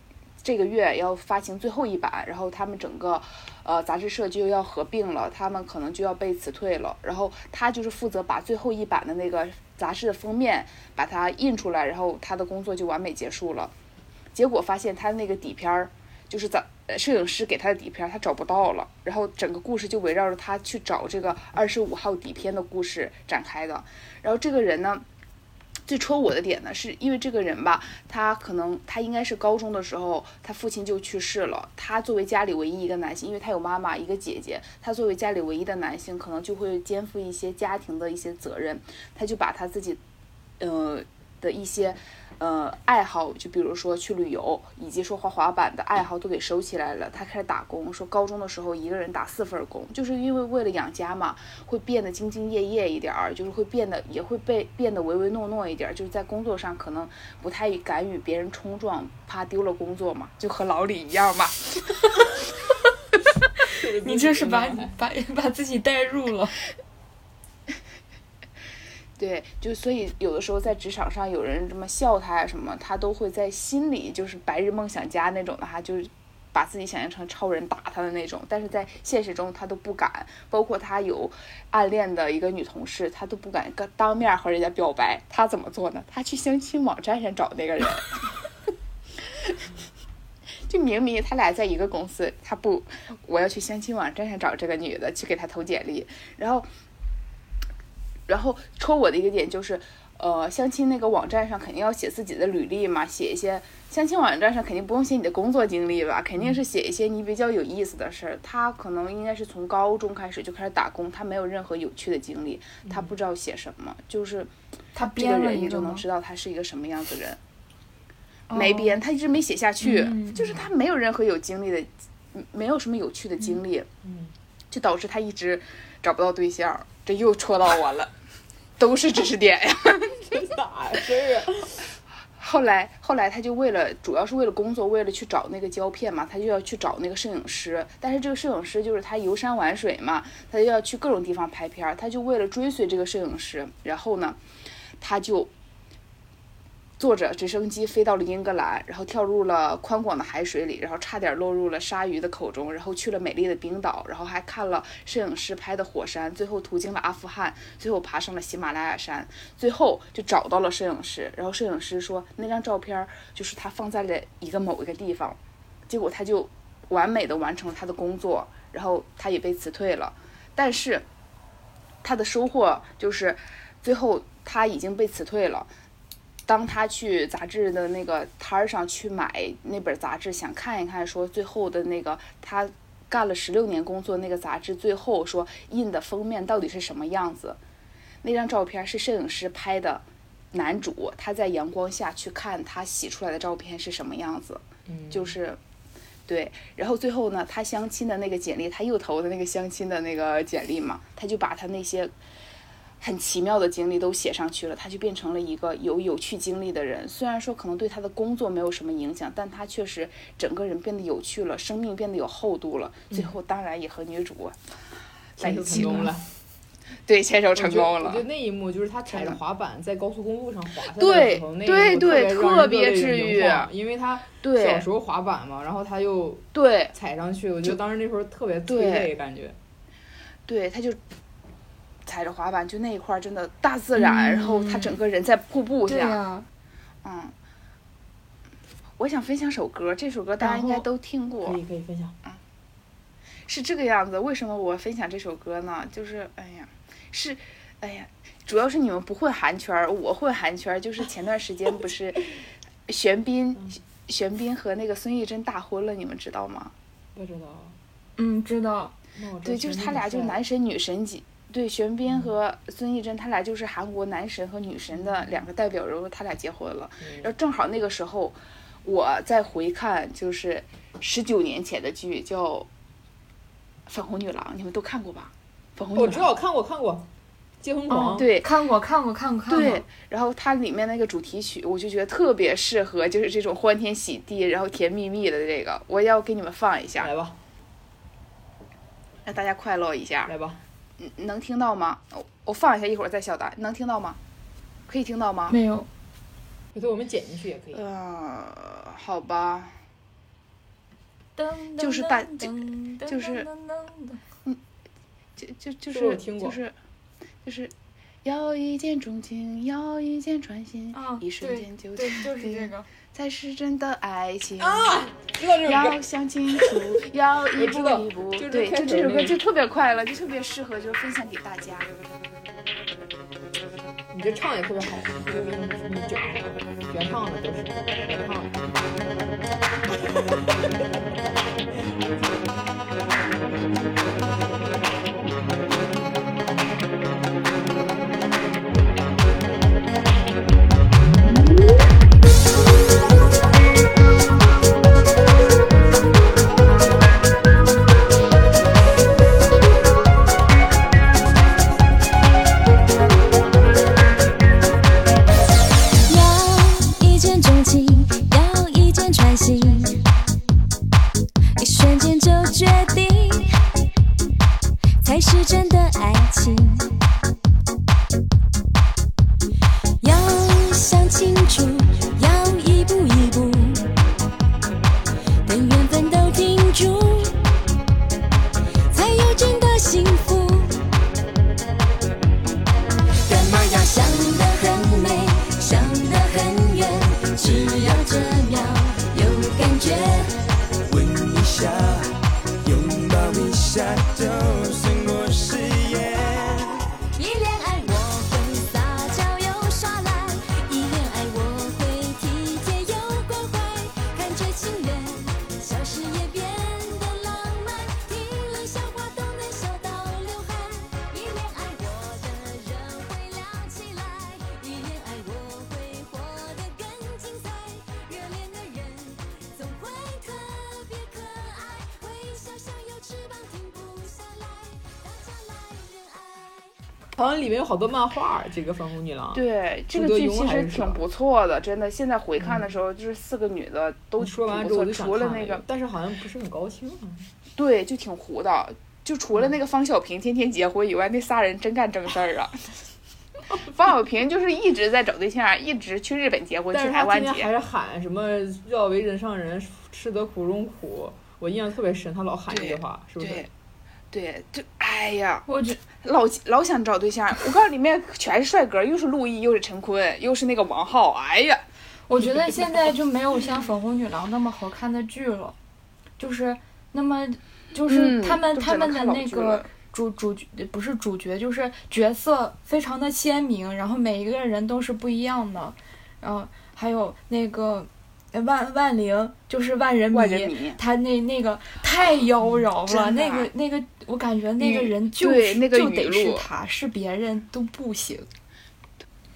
这个月要发行最后一版，然后他们整个呃杂志社就要合并了，他们可能就要被辞退了。然后他就是负责把最后一版的那个杂志的封面把它印出来，然后他的工作就完美结束了。结果发现他那个底片儿，就是在摄影师给他的底片儿，他找不到了。然后整个故事就围绕着他去找这个二十五号底片的故事展开的。然后这个人呢，最戳我的点呢，是因为这个人吧，他可能他应该是高中的时候，他父亲就去世了。他作为家里唯一一个男性，因为他有妈妈一个姐姐，他作为家里唯一的男性，可能就会肩负一些家庭的一些责任。他就把他自己，呃的一些。呃，爱好就比如说去旅游，以及说滑滑板的爱好都给收起来了。他开始打工，说高中的时候一个人打四份工，就是因为为了养家嘛，会变得兢兢业业一点儿，就是会变得也会被变得唯唯诺诺一点儿，就是在工作上可能不太敢与别人冲撞，怕丢了工作嘛，就和老李一样嘛。你这是把把把自己带入了。对，就所以有的时候在职场上有人这么笑他呀什么，他都会在心里就是白日梦想家那种的哈，就是把自己想象成超人打他的那种，但是在现实中他都不敢，包括他有暗恋的一个女同事，他都不敢跟当面和人家表白，他怎么做呢？他去相亲网站上找那个人，就明明他俩在一个公司，他不，我要去相亲网站上找这个女的去给他投简历，然后。然后戳我的一个点就是，呃，相亲那个网站上肯定要写自己的履历嘛，写一些相亲网站上肯定不用写你的工作经历吧，肯定是写一些你比较有意思的事儿。他可能应该是从高中开始就开始打工，他没有任何有趣的经历，他不知道写什么，就是他编了人你就能知道他是一个什么样子人。没编，他一直没写下去，就是他没有任何有经历的，没有什么有趣的经历，就导致他一直找不到对象。这又戳到我了。都是知识点呀，咋事儿啊？后来，后来他就为了，主要是为了工作，为了去找那个胶片嘛，他就要去找那个摄影师。但是这个摄影师就是他游山玩水嘛，他就要去各种地方拍片儿。他就为了追随这个摄影师，然后呢，他就。坐着直升机飞到了英格兰，然后跳入了宽广的海水里，然后差点落入了鲨鱼的口中，然后去了美丽的冰岛，然后还看了摄影师拍的火山，最后途经了阿富汗，最后爬上了喜马拉雅山，最后就找到了摄影师。然后摄影师说那张照片就是他放在了一个某一个地方，结果他就完美的完成了他的工作，然后他也被辞退了，但是他的收获就是最后他已经被辞退了。当他去杂志的那个摊儿上去买那本杂志，想看一看，说最后的那个他干了十六年工作那个杂志，最后说印的封面到底是什么样子？那张照片是摄影师拍的，男主他在阳光下去看他洗出来的照片是什么样子？就是，对。然后最后呢，他相亲的那个简历，他又投的那个相亲的那个简历嘛，他就把他那些。很奇妙的经历都写上去了，他就变成了一个有有趣经历的人。虽然说可能对他的工作没有什么影响，但他确实整个人变得有趣了，生命变得有厚度了。最后当然也和女主在一起了。对，牵手成功了。我觉得那一幕就是他踩着滑板在高速公路上滑下来的时候，那对对特别治愈。因为他小时候滑板嘛，然后他又对踩上去，我觉得当时那时候特别催泪，感觉。对，他就。踩着滑板，就那一块儿真的大自然，然后他整个人在瀑布下，嗯，我想分享首歌，这首歌大家应该都听过，可以可以分享，嗯，是这个样子。为什么我分享这首歌呢？就是哎呀，是哎呀，主要是你们不混韩圈儿，我混韩圈儿。就是前段时间不是 玄彬，玄彬和那个孙艺珍大婚了，你们知道吗？不知道。嗯，知道。对，就是他俩就是男神女神级。对，玄彬和孙艺珍，他俩就是韩国男神和女神的两个代表人物，他俩结婚了。然后正好那个时候，我在回看就是十九年前的剧，叫《粉红女郎》，你们都看过吧？粉红女郎。我知道，看过看过。结婚狂，对，看过看过看过看过。对，然后它里面那个主题曲，我就觉得特别适合，就是这种欢天喜地，然后甜蜜蜜的这个，我要给你们放一下，来吧，让大家快乐一下。来吧，嗯能听到吗？我我放一下，一会儿再小答，能听到吗？可以听到吗？没有，回头我们剪进去也可以。呃，好吧，噔就是大噔噔噔就是噔噔噔就就就是是我听过就是就是要一见钟情，要一见穿心，啊一瞬间就对，定就是这个。才是真的爱情。啊，知道这首要，想清楚，要一步一步，对，就这首歌就特别快乐，就特别适合，就分享给大家。你这唱也特别好，就是你整原唱的都是原唱好多漫画，这个粉红女郎。对，这个剧其实挺不错的，真的。现在回看的时候，就是四个女的都说完之后除了那个但是好像不是很高兴啊。对，就挺糊的。就除了那个方小平天天结婚以外，那仨人真干正事儿啊。方小平就是一直在找对象，一直去日本结婚，去台湾结。还是喊什么“要为人上人，吃得苦中苦”，我印象特别深，他老喊这句话，是不是对？，对，就哎呀，我觉老老想找对象。我告诉你，里面全是帅哥，又是陆毅，又是陈坤，又是那个王浩。哎呀，我觉得现在就没有像《粉红女郎》那么好看的剧了，就是那么就是嗯他们、他们的那个主主角不是主角，就是角色非常的鲜明，然后每一个人都是不一样的，然后还有那个呃万万灵就是万人迷。他那那个太妖娆了，那个那个我感觉那个人就是那个就得是录他，是别人都不行。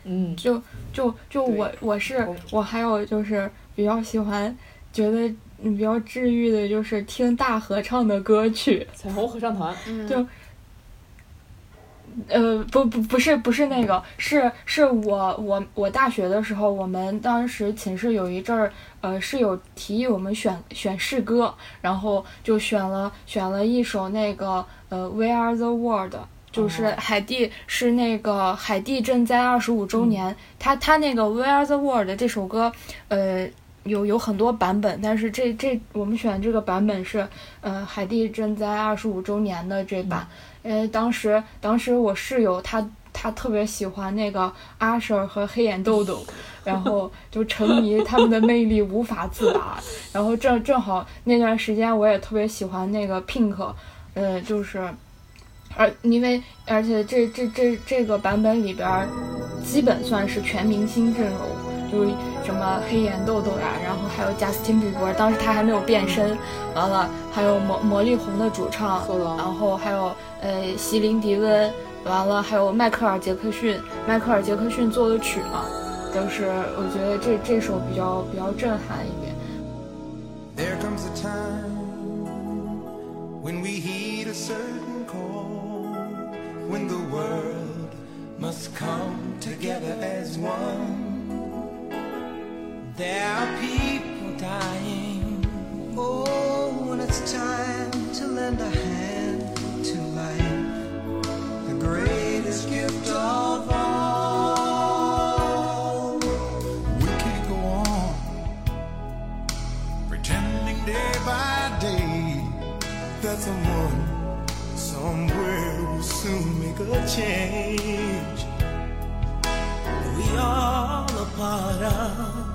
嗯，就就就我我是我我还有就是比较喜欢，觉得嗯比较治愈的就是听大合唱的歌曲，彩虹合唱团。嗯就呃不不不是不是那个是是我我我大学的时候，我们当时寝室有一阵儿呃室友提议我们选选诗歌，然后就选了选了一首那个呃 We Are the World。就是哦海地是那个海地赈灾二十五周年，他他那个《We Are the World》这首歌，呃，有有很多版本，但是这这我们选这个版本是，呃，海地赈灾二十五周年的这版。呃，当时当时我室友他他特别喜欢那个阿 Sir 和黑眼豆豆，然后就沉迷他们的魅力无法自拔。然后正正好那段时间我也特别喜欢那个 Pink，呃，就是。而因为而且这这这这个版本里边儿，基本算是全明星阵容，就是什么黑眼豆豆呀，然后还有贾斯汀比伯，当时他还没有变身，完了还有魔魔力红的主唱，然后还有呃席琳迪温，完了还有迈克尔杰克逊，迈克尔杰克逊做的曲嘛，就是我觉得这这首比较比较震撼一点。There comes a time when we heed a certain call, when the world must come together as one. There are people dying. Oh, when it's time to lend a hand to life, the greatest gift of all. We can't go on pretending day by day that someone somewhere will soon make a change. We all a part of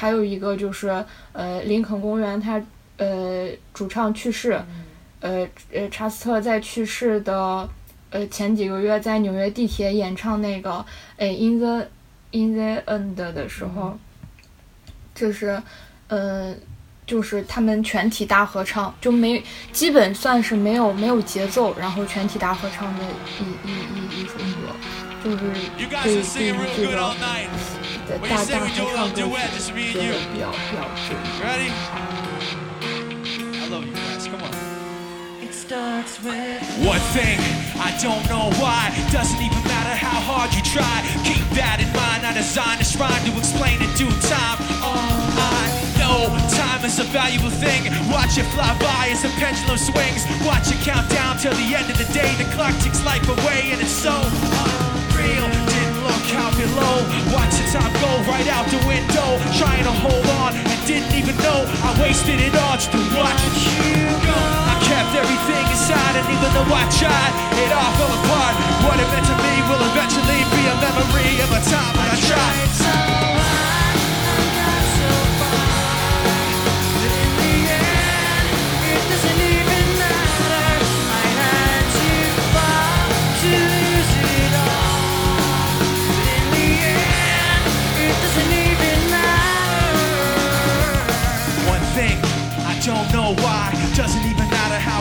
还有一个就是呃，林肯公园它呃主唱去世，呃呃查斯特在去世的呃前几个月在纽约地铁演唱那个呃 In the In the End 的时候，就是呃就是他们全体大合唱，就没基本算是没有没有节奏，然后全体大合唱的一一一一首歌，就是对对于这个all night. 的 When 大 you say 大 we 合 do a 唱 little 歌 duet, 曲 just me and 觉得 you. 比较比较值。 Ready? I love you guys. Come on. It starts with One thing, I don't know why. Doesn't even matter how hard you try. Keep that in mind. I designed this rhyme to explain in due time. All I know, time is a valuable thing. Watch it fly by as the pendulum swings. Watch it count down till the end of the day. The clock ticks life away, and it's so unreal. Look below. Watch the time go right out the window. Trying to hold on and didn't even know I wasted it all just to watch you go. I kept everything inside, and even though I tried, it all fell apart. What it meant to me will eventually be a memory of a time when I tried.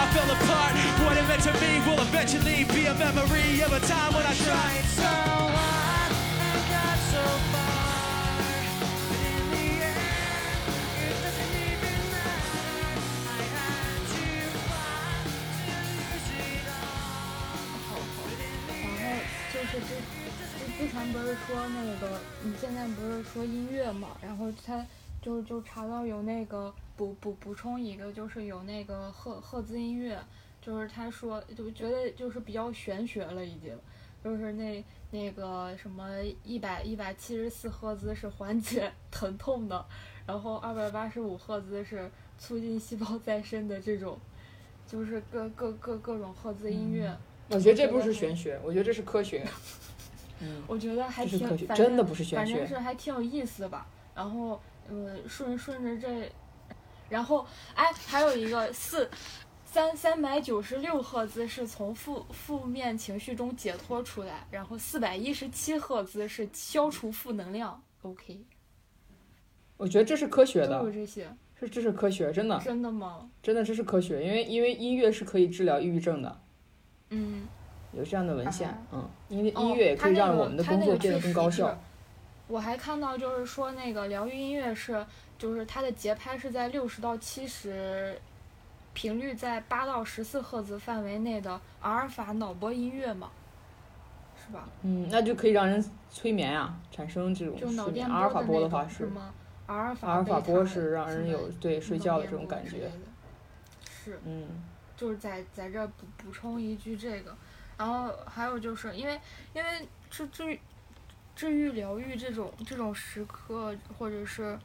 it all fell apart. What it meant to me will eventually be a memory of a time when I tried. so hard and got so far, but in the end, it doesn't even matter. I had to fight to lose it all, but in the 然后就是之之之前不是说那个，你现在不是说音乐嘛？然后他 就就查到有那个补补补充一个，就是有那个赫赫兹音乐，就是他说就觉得就是比较玄学了已经，就是那那个什么一百一百七十四赫兹是缓解疼痛的，然后二百八十五赫兹是促进细胞再生的这种，就是各各各各种赫兹音乐。我觉得这不是玄学，我觉得这是科学。嗯，我觉得还挺真的不是玄反正学。是还挺有意思的吧。然后，呃，顺顺着这，然后，哎，还有一个四三三百九十六赫兹是从负负面情绪中解脱出来，然后四百一十七赫兹是消除负能量。OK，我觉得这是科学都有的，这些，是这是科学，真的真的吗？真的这是科学，因为因为音乐是可以治疗抑郁症的，嗯，有这样的文献啊，嗯，因为哦音乐也可以让我们的工作变得更高效。我还看到就是说那个疗愈音乐是，就是它的节拍是在六十到七十，频率在八到十四赫兹范围内的阿尔法脑波音乐嘛，是吧？嗯，那就可以让人催眠啊、产生这种就脑睡眠。电阿尔法波的话是，吗？阿尔法阿尔法波是让人有对睡觉的这种感觉是，嗯，就是在在这儿补补充一句这个，然后还有就是因为因为治治治愈疗愈这种这种时刻或者是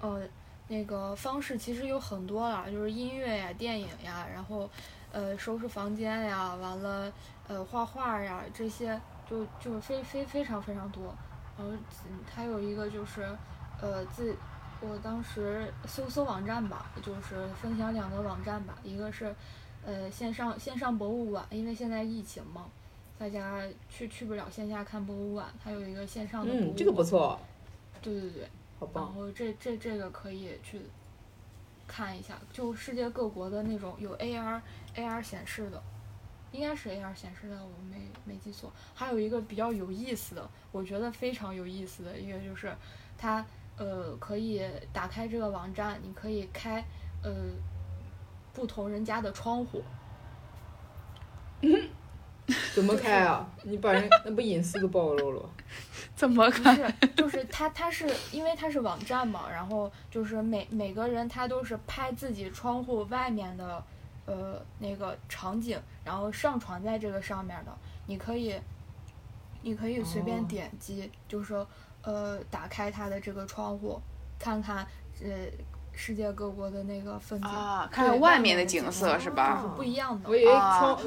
呃那个方式其实有很多啦，就是音乐呀、电影呀，然后呃收拾房间呀，完了呃画画呀这些就就非非非常非常多。然后嗯还有一个就是呃自我当时搜搜网站吧，就是分享两个网站吧，一个是呃线上线上博物馆，因为现在疫情嘛，大家去去不了线下看博物馆，它有一个线上的博物馆。嗯，这个不。错，对对对。然好棒。后这这这个可以去看一下，就世界各国的那种有 AR AR 显示的，应该是 AR 显示的，我没没记错。还有一个比较有意思的，我觉得非常有意思的一个就是，它呃可以打开这个网站，你可以开呃不同人家的窗户，怎么开啊？你把人那不隐私都暴露了？怎么开？是，就是他，他是因为他是网站嘛，然后就是每每个人他都是拍自己窗户外面的，呃，那个场景，然后上传在这个上面的。你可以，你可以随便哦点击，就是说呃，打开他的这个窗户，看看呃世界各国的那个风景啊，看看外面的的景色色是吧是不一样的。我以为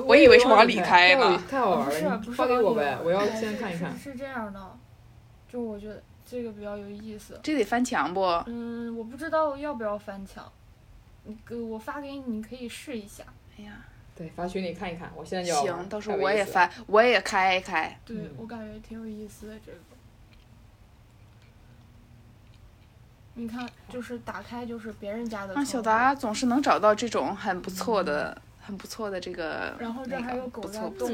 我以为是往里开呢太好玩不是了，不是发给我呗，我要先看一看。是是这样的，就我觉得这个比较有意思。这得翻墙不？嗯，我不知道要不要翻墙，你给我发给你，你可以试一下。哎呀，对，发群里看一看，我现在就行，到时候我也翻，我也开一开。对、嗯我感觉挺有意思的这个。你看，就是打开就是别人家的啊，小达总是能找到这种很不错的、很不错的这个，然后这还有狗在动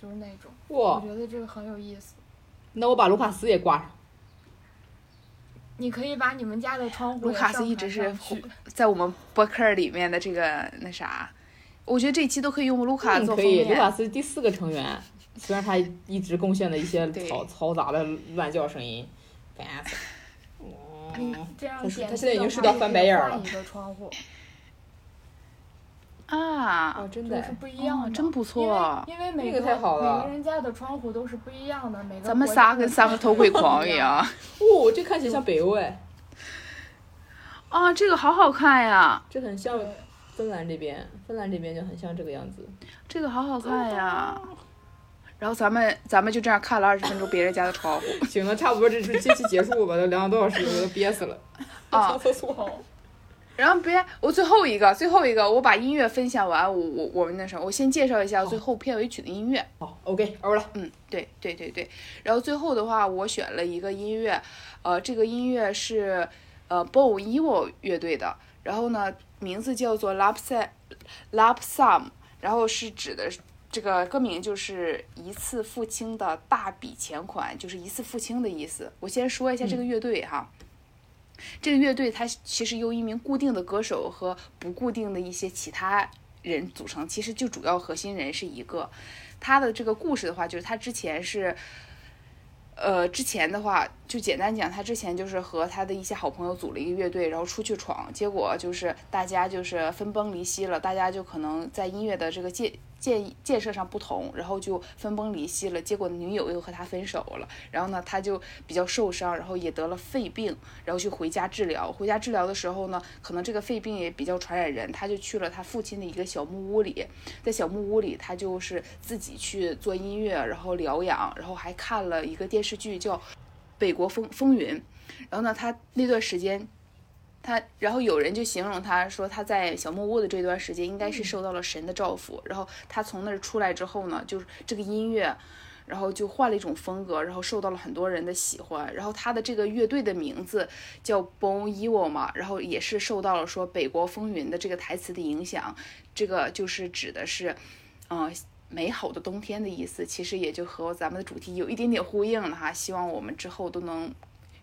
就是那种，哇我，觉得这个很有意思。那我把卢卡斯也挂上。你可以把你们家的窗户卢卡斯一直是在我们博客里面的这个那啥，我觉得这期都可以用卢卡做封面。卢卡斯第四个成员，虽然他一直贡献了一些对嘈嘈杂的乱叫声音，烦死了。你嗯，这样他是点他现在已经的话也是到翻白眼儿了一个窗户，啊哦，，真的是，不一样的，哦真不错因为因为每这个太好每个人家的窗户都是不一样的，每个咱们仨跟三个偷窥狂一样。哦，这看起来像北欧哎，啊，这个好好看呀，这很像芬兰这边，芬兰这边就很像这个样子。这个好好看呀。然后咱们咱们就这样看了二十分钟别人家的窗户。行了，差不多这这这期结束吧，都两个多小时，我都憋死了。啊上厕所。哦然后别，我最后一个，最后一个，我把音乐分享完，我我我们那什么，我先介绍一下最后片尾曲的音乐。好，OK，欧了。嗯，对对对对。然后最后的话，我选了一个音乐，呃，这个音乐是呃 Bon Evo 乐队的，然后呢，名字叫做 Love Sam Love Sum，然后是指的是这个歌名就是一次付清的大笔钱款，就是一次付清的意思。我先说一下这个乐队哈。这个乐队它其实由一名固定的歌手和不固定的一些其他人组成，其实就主要核心人是一个。他的这个故事的话，就是他之前是，呃，之前的话就简单讲，他之前就是和他的一些好朋友组了一个乐队，然后出去闯，结果就是大家就是分崩离析了，大家就可能在音乐的这个界建建设上不同，然后就分崩离析了。结果女友又和他分手了，然后呢，他就比较受伤，然后也得了肺病，然后就回家治疗。回家治疗的时候呢，可能这个肺病也比较传染人，他就去了他父亲的一个小木屋里，在小木屋里，他就是自己去做音乐，然后疗养，然后还看了一个电视剧叫《北国风风云》，然后呢，他那段时间。他，然后有人就形容他说他在小木屋的这段时间应该是受到了神的照拂，然后他从那儿出来之后呢，就是这个音乐，然后就换了一种风格，然后受到了很多人的喜欢。然后他的这个乐队的名字叫 Bon Ivo 嘛，然后也是受到了说《北国风云》的这个台词的影响，这个就是指的是，嗯、美好的冬天的意思，其实也就和咱们的主题有一点点呼应了哈。希望我们之后都能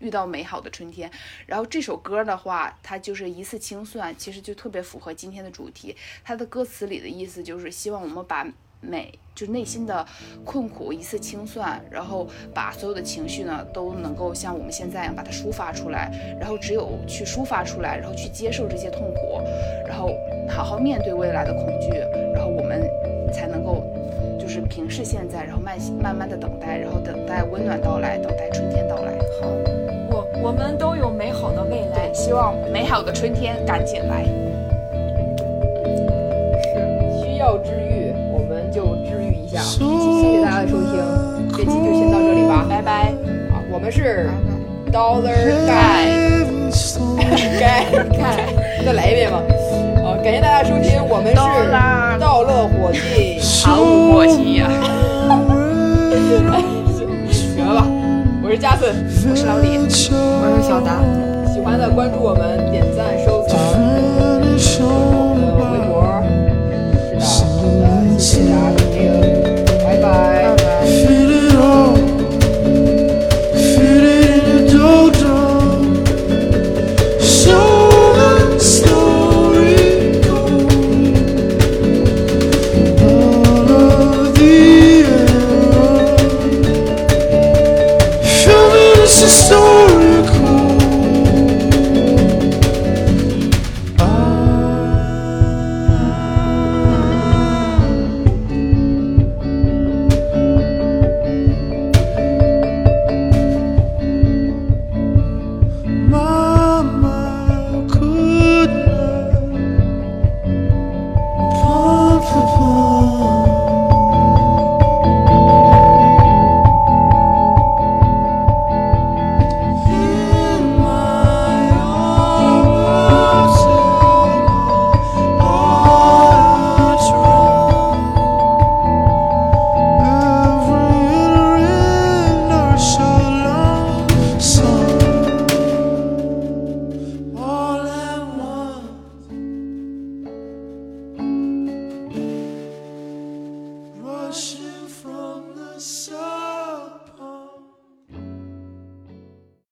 遇到美好的春天。然后这首歌的话，它就是一次清算，其实就特别符合今天的主题。它的歌词里的意思就是希望我们把美，就内心的困苦一次清算，然后把所有的情绪呢都能够像我们现在一样把它抒发出来，然后只有去抒发出来，然后去接受这些痛苦，然后好好面对未来的恐惧，然后我们才能够就是平视现在，然后慢慢慢的等待，然后等待温暖到来，等待春天到来。好，我我们都有美好的未来，。希望美好的春天赶紧来。需要治愈，我们就治愈一下。谢谢大家的收听，这期就先到这里吧。拜拜。啊，我们是 Dollar Guy，该该 再来一遍吧。啊，感谢大家收听，我们是道乐伙计。毫无默契呀、是加森，我是老李。我是小达。喜欢的关注我们，点赞收藏，关注我们的微博。是的，谢谢大家收听，拜拜。